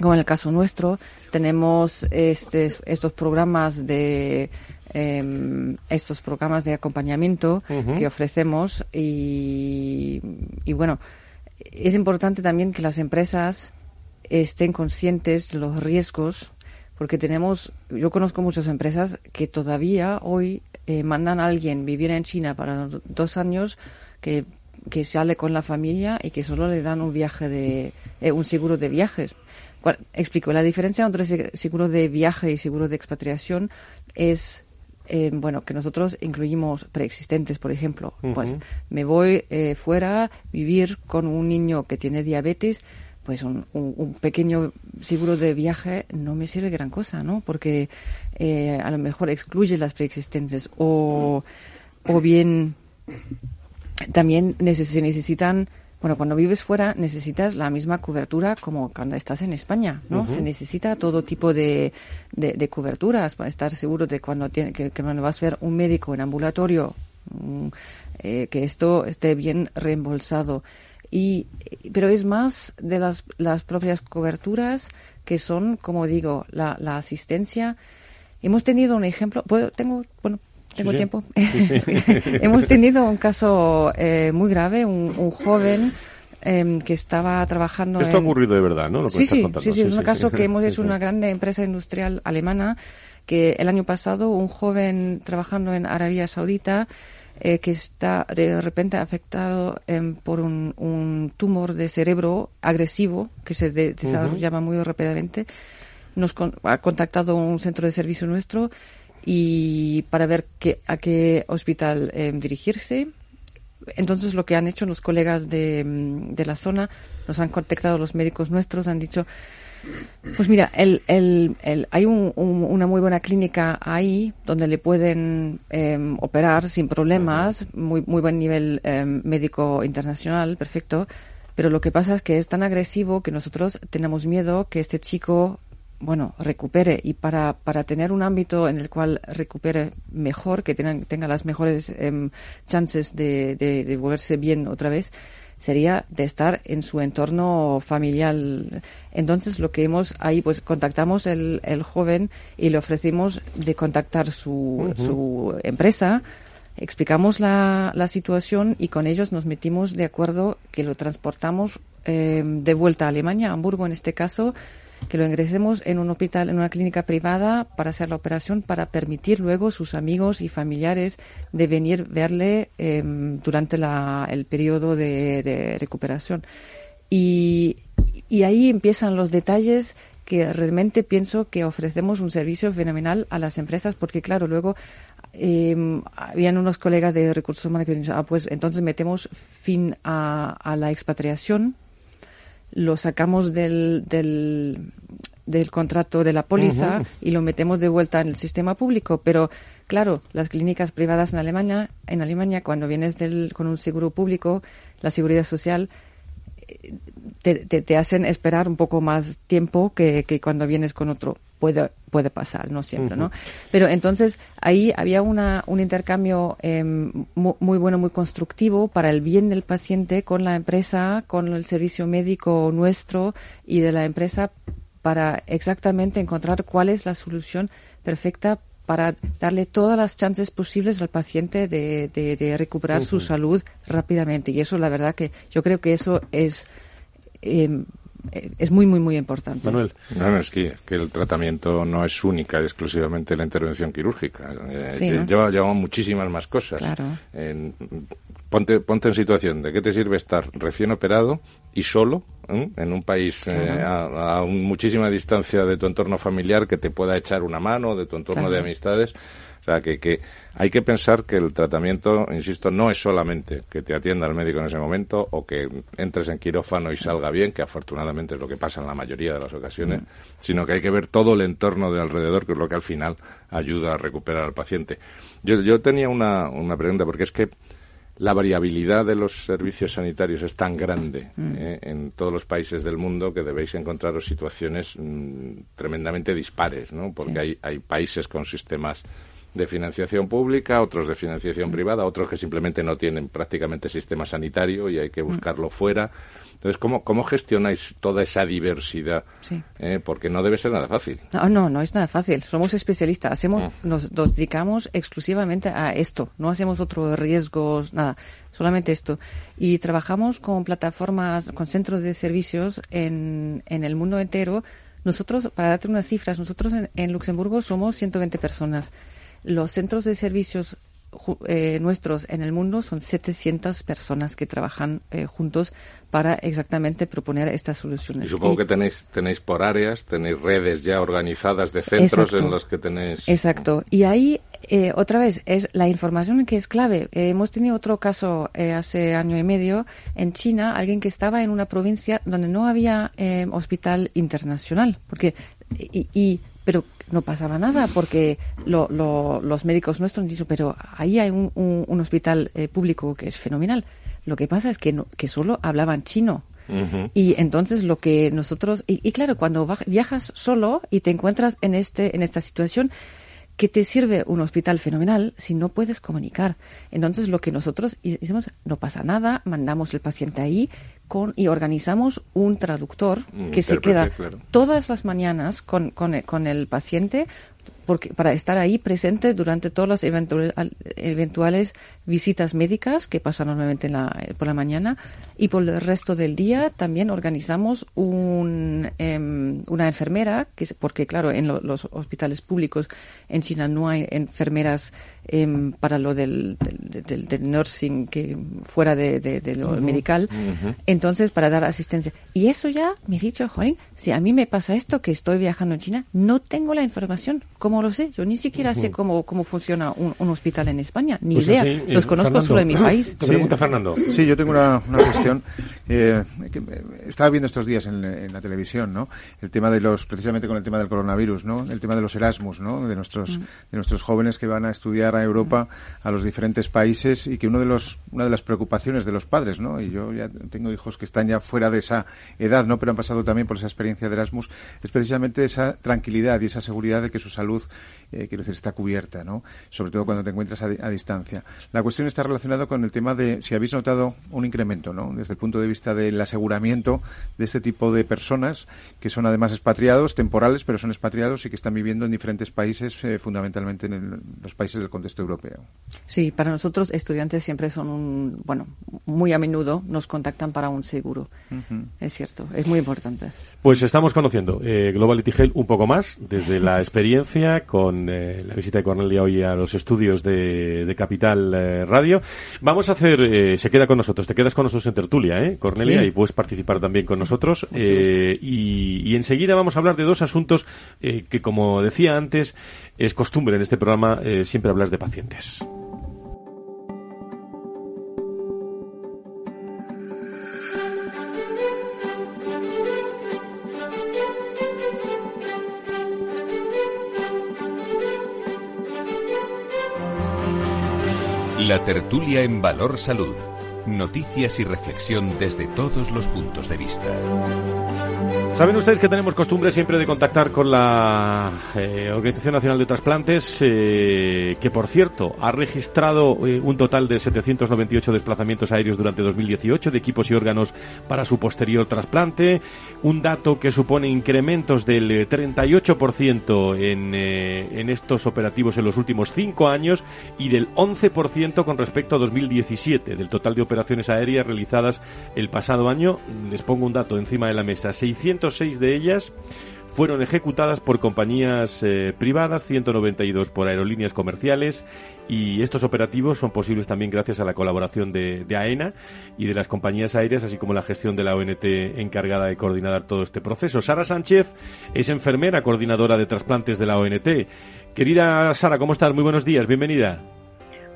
como en el caso nuestro, tenemos este, estos programas de em, estos programas de acompañamiento que ofrecemos y, y bueno, es importante también que las empresas estén conscientes de los riesgos porque tenemos, yo conozco muchas empresas que todavía hoy eh, mandan a alguien vivir en China para dos años que, que sale con la familia y que solo le dan un viaje de eh, un seguro de viajes. explico, la diferencia entre seguro de viaje y seguro de expatriación es eh, bueno, que nosotros incluimos preexistentes, por ejemplo. Pues me voy fuera, vivir con un niño que tiene diabetes, pues un, un, pequeño seguro de viaje no me sirve gran cosa, ¿no? Porque eh, a lo mejor excluye las preexistentes o, o bien también se necesitan, bueno, cuando vives fuera necesitas la misma cobertura como cuando estás en España, ¿no? Se necesita todo tipo de, de, coberturas para estar seguro de cuando, tiene, que, que cuando vas a ver un médico en ambulatorio, mm, eh, que esto esté bien reembolsado. Y, pero es más de las, las propias coberturas que son, como digo, la, la asistencia. Hemos tenido un ejemplo, tengo, bueno, tengo tiempo. Hemos tenido un caso eh, muy grave, un, un joven em, que estaba trabajando. Esto ha ocurrido de verdad, ¿no? Lo sí, sí, sí, sí, es un caso que hemos es una grande empresa industrial alemana que el año pasado un joven trabajando en Arabia Saudita eh, que está de repente afectado em, por un, un tumor de cerebro agresivo que se de- desarrollaba muy rápidamente nos con- ha contactado un centro de servicio nuestro y para ver qué, a qué hospital em, dirigirse. Entonces lo que han hecho los colegas de, mm, de la zona, nos han contactado los médicos nuestros, han dicho, pues mira, el, el, el- hay un- un- una muy buena clínica ahí donde le pueden em, operar sin problemas, muy, muy buen nivel em, médico internacional, perfecto. Pero lo que pasa es que es tan agresivo que nosotros tenemos miedo que este chico, bueno, recupere. Y para, para tener un ámbito en el cual recupere mejor, que tenga, tenga las mejores em, chances de, de, de volverse bien otra vez, sería de estar en su entorno familiar. Entonces, lo que hemos ahí, pues contactamos el, el joven y le ofrecimos de contactar su, su empresa, explicamos la, la situación y con ellos nos metimos de acuerdo que lo transportamos eh, de vuelta a Alemania, a Hamburgo en este caso, que lo ingresemos en un hospital, en una clínica privada para hacer la operación, para permitir luego sus amigos y familiares de venir verle eh, durante la, el periodo de, de recuperación. Y, ahí empiezan los detalles que realmente pienso que ofrecemos un servicio fenomenal a las empresas, porque claro, luego eh, habían unos colegas de recursos humanos que dijeron, ah, pues entonces metemos fin a la expatriación, lo sacamos del, del, del contrato de la póliza y lo metemos de vuelta en el sistema público. Pero claro, las clínicas privadas en Alemania, en Alemania cuando vienes del, con un seguro público, la seguridad social te, te, te hacen esperar un poco más tiempo que, que cuando vienes con otro. Puede, puede pasar, no siempre, ¿no? Pero entonces ahí había una, un intercambio eh, mu- muy bueno, muy constructivo para el bien del paciente con la empresa, con el servicio médico nuestro y de la empresa para exactamente encontrar cuál es la solución perfecta para darle todas las chances posibles al paciente de, de- de recuperar su salud rápidamente. Y eso, la verdad, que yo creo que eso es, eh, es muy, muy, muy importante. Manuel. No, no, es que, que el tratamiento no es única y exclusivamente la intervención quirúrgica. Eh, Sí, ¿no? lleva, lleva muchísimas más cosas. Claro. Ponte, ponte en situación de qué te sirve estar recién operado y solo ¿eh? en un país eh, a, a un- muchísima distancia de tu entorno familiar que te pueda echar una mano, de tu entorno Claro. de amistades. O sea, que, que hay que pensar que el tratamiento, insisto, no es solamente que te atienda el médico en ese momento o que entres en quirófano y salga bien, que afortunadamente es lo que pasa en la mayoría de las ocasiones, sino que hay que ver todo el entorno de alrededor, que es lo que al final ayuda a recuperar al paciente. Yo, yo tenía una, una pregunta, porque es que la variabilidad de los servicios sanitarios es tan grande Mm. eh, en todos los países del mundo que debéis encontraros situaciones mm, tremendamente dispares, ¿no? Porque hay, hay países con sistemas de financiación pública, otros de financiación privada, otros que simplemente no tienen prácticamente sistema sanitario y hay que buscarlo fuera. Entonces, ¿cómo, cómo gestionáis toda esa diversidad? Sí. Eh, porque no debe ser nada fácil. No, no, no es nada fácil. Somos especialistas. Hacemos, Mm. nos, nos dedicamos exclusivamente a esto. No hacemos otros riesgos, nada. Solamente esto. Y trabajamos con plataformas, con centros de servicios en, en el mundo entero. Nosotros, para darte unas cifras, nosotros en, en Luxemburgo somos 120 personas. Los centros de servicios eh, nuestros en el mundo son 700 personas que trabajan eh, juntos para exactamente proponer estas soluciones. Y supongo Y- que tenéis, tenéis por áreas, tenéis redes ya organizadas de centros Exacto. en los que tenéis... Exacto. Y ahí, eh, otra vez, es la información que es clave. Eh, hemos tenido otro caso eh, hace año y medio en China, alguien que estaba en una provincia donde no había eh, hospital internacional. Porque, y, y- pero no pasaba nada porque lo- lo- los médicos nuestros han dicho, pero ahí hay un, un- un hospital eh, público que es fenomenal. Lo que pasa es que, no- que solo hablaban chino. Y entonces lo que nosotros y, y claro, cuando viajas solo y te encuentras en este en esta situación ¿qué te sirve un hospital fenomenal si no puedes comunicar? Entonces lo que nosotros hi- hicimos no pasa nada, mandamos el paciente ahí con y organizamos un traductor que se queda claro. todas las mañanas con, con, el- con el paciente porque, para estar ahí presente durante todas las eventuales visitas médicas que pasan normalmente por la mañana y por el resto del día también organizamos un, em, una enfermera, que, porque claro, en los hospitales públicos en China no hay enfermeras em, para lo del, del, nursing que fuera de, lo medical, entonces para dar asistencia. Y eso ya me he dicho, joder, si a mí me pasa esto, que estoy viajando en China, no tengo la información. ¿Cómo lo sé? Yo ni siquiera sé cómo, cómo funciona un, hospital en España, ni pues idea. Los conozco solo en mi país. Te pregunta Fernando. Sí, yo tengo una, una cuestión. Eh, que estaba viendo estos días en, la televisión, ¿no? El tema de los, precisamente con el tema del coronavirus, ¿no? El tema de los Erasmus, ¿no? De nuestros, mm. de nuestros jóvenes que van a estudiar a Europa, a los diferentes países y que uno de los, una de las preocupaciones de los padres, ¿no? Y yo ya tengo hijos que están ya fuera de esa edad, ¿no? Pero han pasado también por esa experiencia de Erasmus, es precisamente esa tranquilidad y esa seguridad de que su salud eh, quiero decir, está cubierta, ¿no? Sobre todo cuando te encuentras a, distancia. La cuestión está relacionada con el tema de si habéis notado un incremento, ¿no? Desde el punto de vista del aseguramiento de este tipo de personas que son además expatriados, temporales, pero son expatriados y que están viviendo en diferentes países, eh, fundamentalmente en los países del contexto europeo. Sí, para nosotros estudiantes siempre son un, bueno, muy a menudo nos contactan para un seguro. Es cierto, es muy importante. Pues estamos conociendo eh, Globality Health un poco más desde la experiencia con eh, la visita de Cornelia hoy a los estudios de, Capital eh, Radio. Vamos a hacer, se queda con nosotros, te quedas con nosotros en tertulia, ¿eh, Cornelia? Y puedes participar también con nosotros. Y, y, enseguida vamos a hablar de dos asuntos que, como decía antes, es costumbre en este programa siempre hablar de pacientes. La tertulia en Valor Salud. Noticias y reflexión desde todos los puntos de vista. Saben ustedes que tenemos costumbre siempre de contactar con la eh, Organización Nacional de Trasplantes, eh, que por cierto ha registrado eh, un total de 798 desplazamientos aéreos durante 2018 de equipos y órganos para su posterior trasplante, un dato que supone incrementos del 38% en, en estos operativos en los últimos cinco años y del 11% con respecto a 2017 del total de operaciones aéreas realizadas el pasado año. Les pongo un dato encima de la mesa: 600 106 de ellas fueron ejecutadas por compañías eh, privadas, 192 por aerolíneas comerciales y estos operativos son posibles también gracias a la colaboración de, AENA y de las compañías aéreas, así como la gestión de la ONT encargada de coordinar todo este proceso. Sara Sánchez es enfermera coordinadora de trasplantes de la ONT. Querida Sara, ¿cómo estás? Muy buenos días, bienvenida.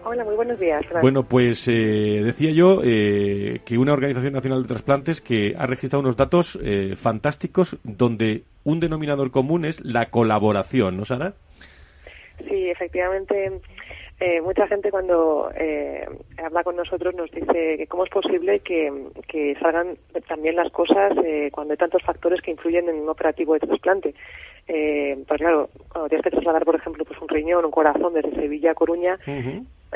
Hola, muy buenos días. Bueno, pues eh, decía yo eh, que una Organización Nacional de Trasplantes que ha registrado unos datos eh, fantásticos donde un denominador común es la colaboración, ¿no, Sara? Sí, efectivamente. mucha gente cuando habla con nosotros nos dice que cómo es posible que, que salgan también las cosas cuando hay tantos factores que influyen en un operativo de trasplante. pues claro, cuando tienes que trasladar, por ejemplo, pues un riñón, un corazón desde Sevilla a Coruña,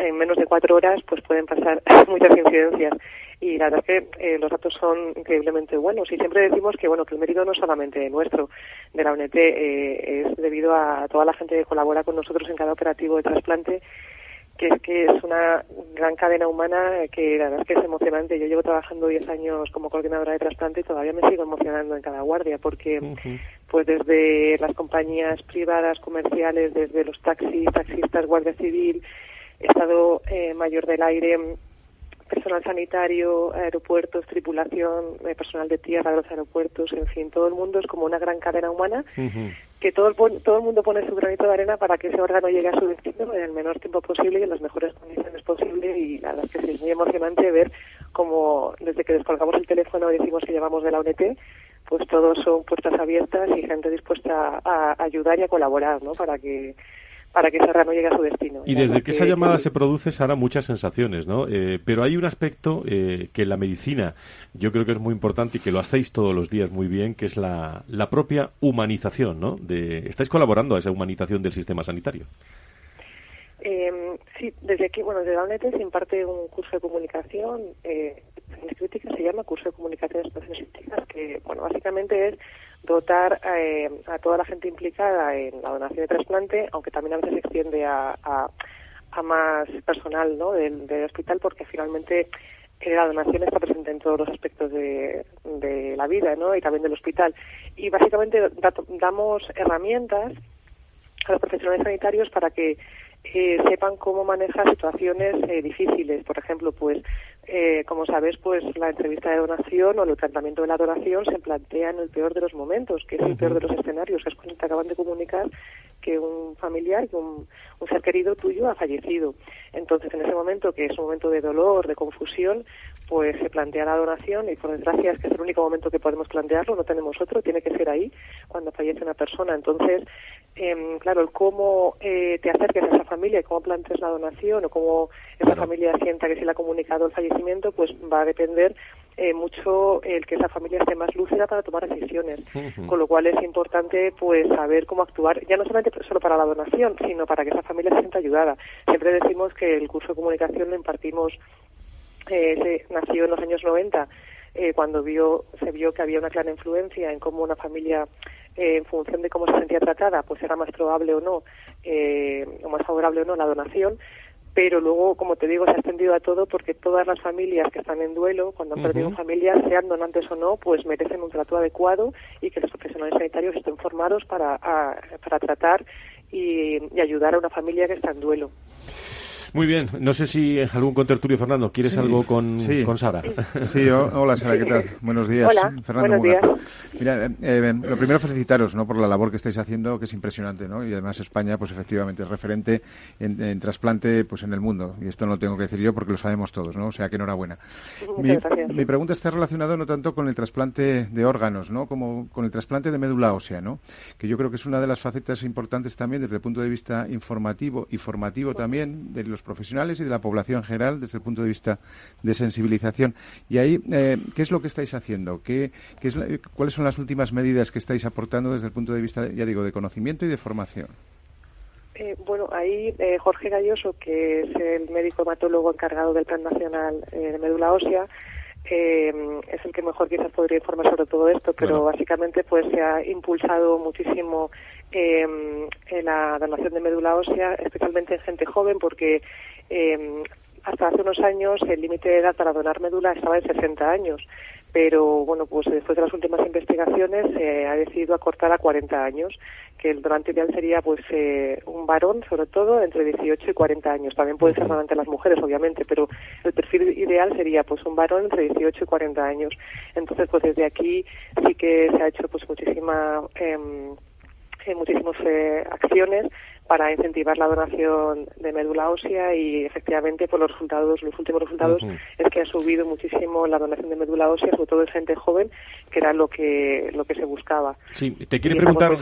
en menos de cuatro horas pues pueden pasar muchas incidencias. Y la verdad es que eh, los datos son increíblemente buenos. Y siempre decimos que bueno que el mérito no es solamente nuestro. De la UNET eh, es debido a toda la gente que colabora con nosotros en cada operativo de trasplante que es que es una gran cadena humana que la verdad es que es emocionante. Yo llevo trabajando 10 años como coordinadora de trasplante y todavía me sigo emocionando en cada guardia porque pues desde las compañías privadas, comerciales, desde los taxis, taxistas, guardia civil, Estado eh, Mayor del Aire, personal sanitario, aeropuertos, tripulación, eh, personal de tierra de los aeropuertos, en fin, todo el mundo es como una gran cadena humana que todo el, todo el mundo pone su granito de arena para que ese órgano llegue a su destino en el menor tiempo posible y en las mejores condiciones posibles y la verdad es que sí, es muy emocionante ver cómo desde que descolgamos el teléfono y decimos que llevamos de la UNT, pues todos son puertas abiertas y gente dispuesta a, a ayudar y a colaborar, ¿no? Para que para que ese rano llegue a su destino. Y desde que, esa llamada se produce, Sara, muchas sensaciones, ¿no? Eh, pero hay un aspecto eh, que en la medicina yo creo que es muy importante y que lo hacéis todos los días muy bien, que es la, la propia humanización, ¿no? De, ¿Estáis colaborando a esa humanización del sistema sanitario? Eh, sí, desde aquí, bueno, desde la UNED se imparte un curso de comunicación, eh, en crítica se llama curso de comunicación de situaciones críticas, que, bueno, básicamente es dotar eh, a toda la gente implicada en la donación de trasplante, aunque también a veces se extiende a, a, más personal ¿no? del, hospital, porque finalmente eh, la donación está presente en todos los aspectos de, de la vida ¿no? y también del hospital. Y básicamente damos herramientas a los profesionales sanitarios para que eh, sepan cómo manejar situaciones eh, difíciles. Por ejemplo, pues, eh, como sabes, pues la entrevista de donación o el tratamiento de la donación se plantea en el peor de los momentos, que es el peor de los escenarios, es cuando te acaban de comunicar que un familiar, que un, un, ser querido tuyo ha fallecido. Entonces, en ese momento, que es un momento de dolor, de confusión, pues se plantea la donación y por desgracia es que es el único momento que podemos plantearlo, no tenemos otro, tiene que ser ahí cuando fallece una persona. Entonces, eh, claro, el cómo eh, te acerques a esa familia y cómo plantees la donación o cómo esa familia sienta que se le ha comunicado el fallecimiento, pues va a depender eh, mucho el que esa familia esté más lúcida para tomar decisiones. Con lo cual es importante pues saber cómo actuar, ya no solamente solo para la donación, sino para que esa familia se sienta ayudada. Siempre decimos que el curso de comunicación lo impartimos eh, se nació en los años 90 eh, cuando vio, se vio que había una clara influencia en cómo una familia, eh, en función de cómo se sentía tratada, pues era más probable o no, eh, o más favorable o no la donación. Pero luego, como te digo, se ha extendido a todo porque todas las familias que están en duelo, cuando han perdido familias, sean donantes o no, pues merecen un trato adecuado y que los profesionales sanitarios estén formados para, para tratar y ayudar a una familia que está en duelo. Muy bien, no sé si algún contertulio, Fernando, ¿quieres algo con, con, Sara? Sí, hola Sara, ¿qué tal? Buenos días. Hola, Fernando buenos días. Mira, eh, eh, lo primero felicitaros ¿no? por la labor que estáis haciendo, que es impresionante, ¿no? Y además España, pues efectivamente, es referente en, trasplante pues en el mundo. Y esto no lo tengo que decir yo porque lo sabemos todos, ¿no? O sea que enhorabuena. Mi, mi, pregunta está relacionada no tanto con el trasplante de órganos, ¿no? Como con el trasplante de médula ósea, ¿no? Que yo creo que es una de las facetas importantes también desde el punto de vista informativo y formativo también de los profesionales y de la población en general desde el punto de vista de sensibilización. Y ahí, eh, ¿qué es lo que estáis haciendo? ¿Qué, es ¿Cuáles son las últimas medidas que estáis aportando desde el punto de vista, ya digo, de conocimiento y de formación? Eh, bueno, ahí eh, Jorge Galloso, que es el médico hematólogo encargado del Plan Nacional de Médula Ósea, es el que mejor quizás podría informar sobre todo esto, pero básicamente pues se ha impulsado muchísimo eh, en la donación de médula ósea, especialmente en gente joven, porque eh, hasta hace unos años el límite de edad para donar médula estaba en 60 años, pero bueno, pues después de las últimas investigaciones se ha decidido acortar a 40 años, que el donante ideal sería pues eh, un varón, sobre todo, entre 18 y 40 años. También puede ser donante las mujeres, obviamente, pero el perfil ideal sería pues un varón entre 18 y 40 años. Entonces, pues desde aquí sí que se ha hecho pues muchísima eh, muchísimas eh, acciones para incentivar la donación de médula ósea y efectivamente por los resultados, los últimos resultados es que ha subido muchísimo la donación de médula ósea, sobre todo en gente joven, que era lo que lo que se buscaba. Sí, te quiere preguntar,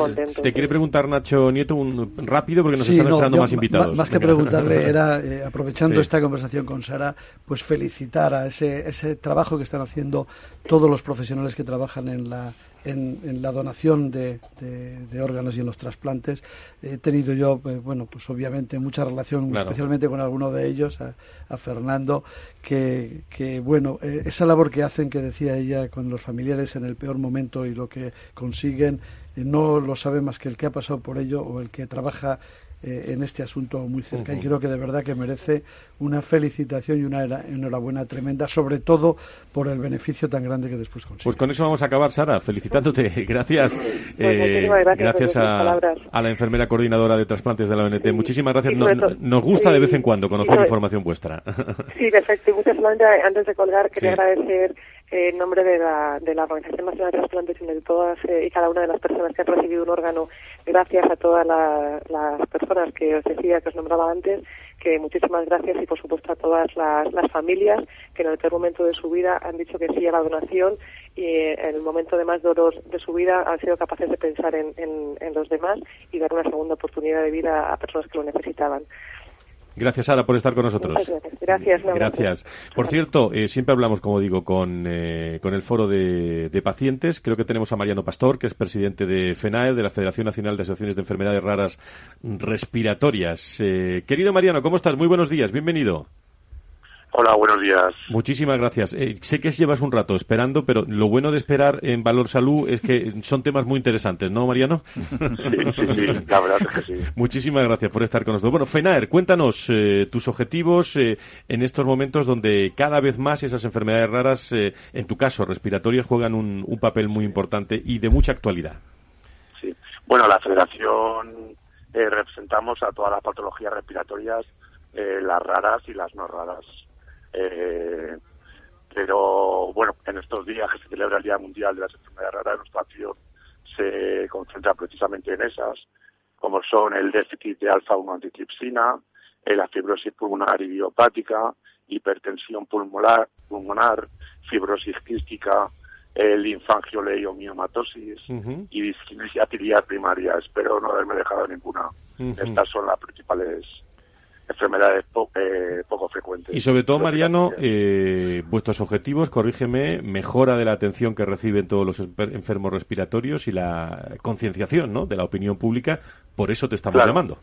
te quiere preguntar Nacho Nieto un rápido porque nos están esperando más invitados. Más que preguntarle era eh, aprovechando esta conversación con Sara, pues felicitar a ese ese trabajo que están haciendo todos los profesionales que trabajan en la en, la donación de, órganos y en los trasplantes. He tenido yo, eh, bueno, pues obviamente mucha relación, especialmente con alguno de ellos, a, Fernando, que, que bueno, eh, esa labor que hacen, que decía ella, con los familiares en el peor momento y lo que consiguen, eh, no lo sabe más que el que ha pasado por ello o el que trabaja eh, en este asunto muy cerca y creo que de verdad que merece una felicitación y una enhorabuena tremenda, sobre todo por el beneficio tan grande que después consigue. Pues con eso vamos a acabar, Sara, felicitándote. Gracias. Eh, gracias, a, la enfermera coordinadora de trasplantes de la ONT. Muchísimas gracias. nos gusta de vez en cuando conocer información vuestra. Sí, perfecto. muchas gracias. Antes de colgar, quería agradecer en nombre de la, de la Organización Nacional de Trasplantes y de todas eh, y cada una de las personas que han recibido un órgano, gracias a todas las personas que os decía, que os nombraba antes, que muchísimas gracias y por supuesto a todas las, las familias que en el momento de su vida han dicho que sí a la donación y eh, en el momento de más dolor de su vida han sido capaces de pensar en, en, en los demás y dar una segunda oportunidad de vida a personas que lo necesitaban. Gracias, Sara, por estar con nosotros. Gracias. Gracias. Por cierto, eh, siempre hablamos, como digo, con, eh, con el foro de, pacientes. Creo que tenemos a Mariano Pastor, que es presidente de FENAE, de la Federación Nacional de Asociaciones de Enfermedades Raras Respiratorias. Eh, querido Mariano, ¿cómo estás? Muy buenos días, bienvenido. Hola, buenos días. Muchísimas gracias. Eh, sé que llevas un rato esperando, pero lo bueno de esperar en Valor Salud es que son temas muy interesantes, ¿no, Mariano? Sí, sí, sí, la verdad es que sí. Muchísimas gracias por estar con nosotros. Bueno, Fenaer, cuéntanos eh, tus objetivos eh, en estos momentos donde cada vez más esas enfermedades raras, en tu caso, respiratorias, juegan un, un, papel muy importante y de mucha actualidad. Sí. Bueno, la Federación representamos a todas las patologías respiratorias, las raras y las no raras eh, pero bueno, en estos días que se celebra el Día Mundial de las Enfermedades Raras, nuestra acción se concentra precisamente en esas, como son el déficit de alfa-1 antitripsina, la fibrosis pulmonar idiopática, hipertensión pulmonar, pulmonar fibrosis quística, el linfangioleiomyomatosis y disquinesia tiliar primaria. Espero no haberme dejado ninguna. Estas son las principales enfermedades eh, poco frecuentes. Y sobre todo, Mariano, eh, vuestros objetivos, corrígeme, mejora de la atención que reciben todos los enfermos respiratorios y la concienciación ¿no? de la opinión pública, por eso te estamos llamando.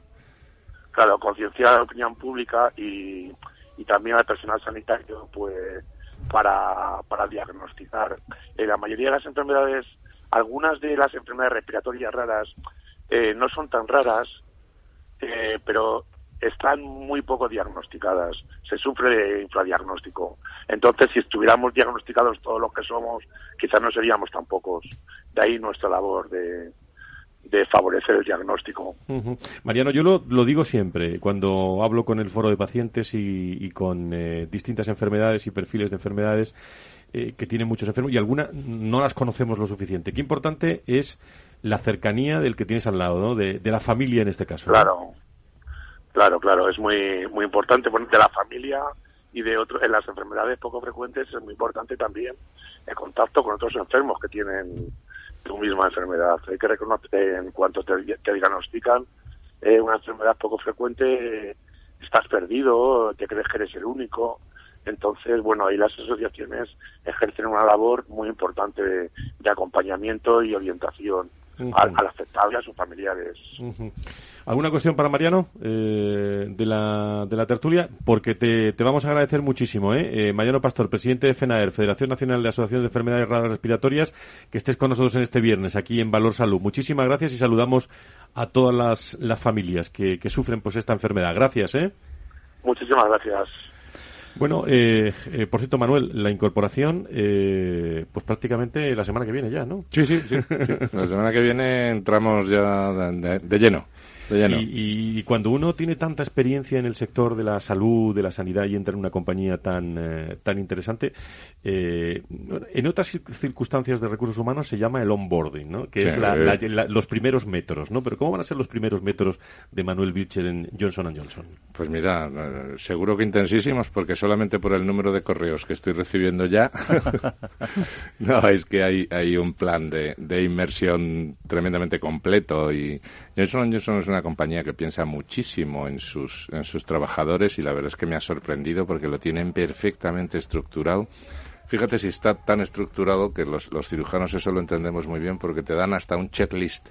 Claro, concienciar a la opinión pública y, y también al personal sanitario, pues para, para diagnosticar. Eh, la mayoría de las enfermedades, algunas de las enfermedades respiratorias raras eh, no son tan raras, eh, pero están muy poco diagnosticadas. Se sufre de infradiagnóstico. Entonces, si estuviéramos diagnosticados todos los que somos, quizás no seríamos tan pocos. De ahí nuestra labor de, de favorecer el diagnóstico. Mariano, yo lo, digo siempre cuando hablo con el foro de pacientes y, con eh, distintas enfermedades y perfiles de enfermedades eh, que tienen muchos enfermos y algunas no las conocemos lo suficiente. Qué importante es la cercanía del que tienes al lado, ¿no? de, la familia en este caso. Claro, Claro, claro, es muy muy importante. De la familia y de otros, en las enfermedades poco frecuentes es muy importante también el contacto con otros enfermos que tienen tu misma enfermedad. Hay que reconocer en cuanto te, diagnostican eh, una enfermedad poco frecuente, estás perdido, te crees que eres el único. Entonces, bueno, ahí las asociaciones ejercen una labor muy importante de, acompañamiento y orientación al, afectado y a sus familiares. ¿Alguna cuestión para Mariano eh, de, la, de la tertulia? Porque te, te vamos a agradecer muchísimo, ¿eh? ¿eh? Mariano Pastor, presidente de FENAER, Federación Nacional de Asociaciones de Enfermedades Raras Respiratorias, que estés con nosotros en este viernes aquí en Valor Salud. Muchísimas gracias y saludamos a todas las, las familias que, que sufren pues esta enfermedad. Gracias, ¿eh? Muchísimas gracias. Bueno, eh, eh, por cierto, Manuel, la incorporación, eh, pues prácticamente la semana que viene ya, ¿no? Sí, sí, sí. La semana que viene entramos ya de lleno. Y, cuando uno tiene tanta experiencia en el sector de la salud, de la sanidad y entra en una compañía tan, eh, tan interesante, eh, en otras circunstancias de recursos humanos se llama el onboarding, ¿no? que es los primeros metros. ¿no? Pero ¿cómo van a ser los primeros metros de Manuel Bircher en Johnson Johnson? Pues mira, eh, seguro que intensísimos, porque solamente por el número de correos que estoy recibiendo ya, no, es que hay, hay un plan de, de inmersión tremendamente completo y Johnson Johnson es una compañía que piensa muchísimo en sus, en sus trabajadores y la verdad es que me ha sorprendido porque lo tienen perfectamente estructurado. Fíjate si está tan estructurado que los, los cirujanos eso lo entendemos muy bien porque te dan hasta un checklist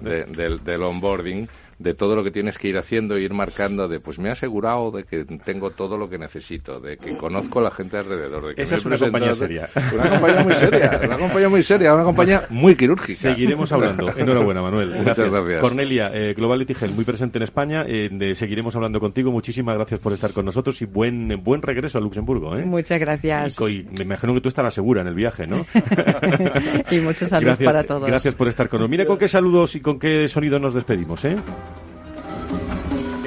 del, del onboarding de todo lo que tienes que ir haciendo e ir marcando de pues me he asegurado de que tengo todo lo que necesito, de que conozco a la gente alrededor. De que Esa es una compañía seria. Una compañía muy seria, una compañía muy seria, una compañía muy quirúrgica. Seguiremos hablando. Enhorabuena, Manuel. Muchas gracias. Cornelia, eh, Globality Health, muy presente en España. Eh, seguiremos hablando contigo. Muchísimas gracias por estar con nosotros y buen buen regreso a Luxemburgo. ¿eh? Muchas gracias. Y, me imagino que tú estarás segura en el viaje, ¿no? y muchos saludos para todos. Gracias por estar con nosotros. Mira con qué saludos y con qué sonido nos despedimos, ¿eh?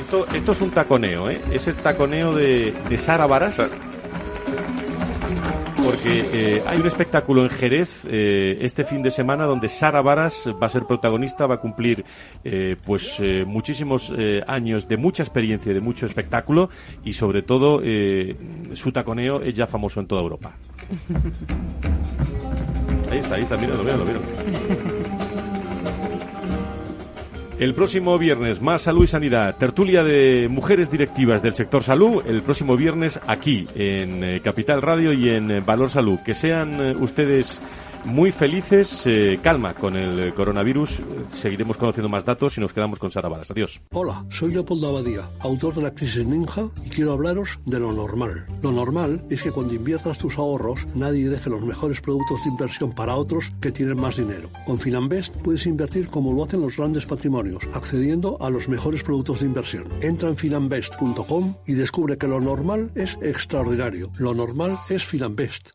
Esto, es un taconeo, ¿eh? Es el taconeo de, de Sara Varas. Porque eh, hay un espectáculo en Jerez eh, este fin de semana donde Sara Varas va a ser protagonista, va a cumplir eh, pues muchísimos años de mucha experiencia y de mucho espectáculo y sobre todo su taconeo es ya famoso en toda Europa. Ahí está, ahí está, míralo, míralo, míralo. El próximo viernes, más salud y sanidad. Tertulia de mujeres directivas del sector salud. El próximo viernes aquí, en eh, Capital Radio y en eh, Valor Salud. Que sean eh, ustedes muy felices. Eh, calma con el coronavirus. Seguiremos conociendo más datos y nos quedamos con Sara Balas. Adiós. Hola, soy Leopoldo Abadía, autor de La Crisis Ninja y quiero hablaros de lo normal. Lo normal es que cuando inviertas tus ahorros nadie deje los mejores productos de inversión para otros que tienen más dinero. Con Finanbest puedes invertir como lo hacen los grandes patrimonios, accediendo a los mejores productos de inversión. Entra en finanbest.com y descubre que lo normal es extraordinario. Lo normal es Finanbest.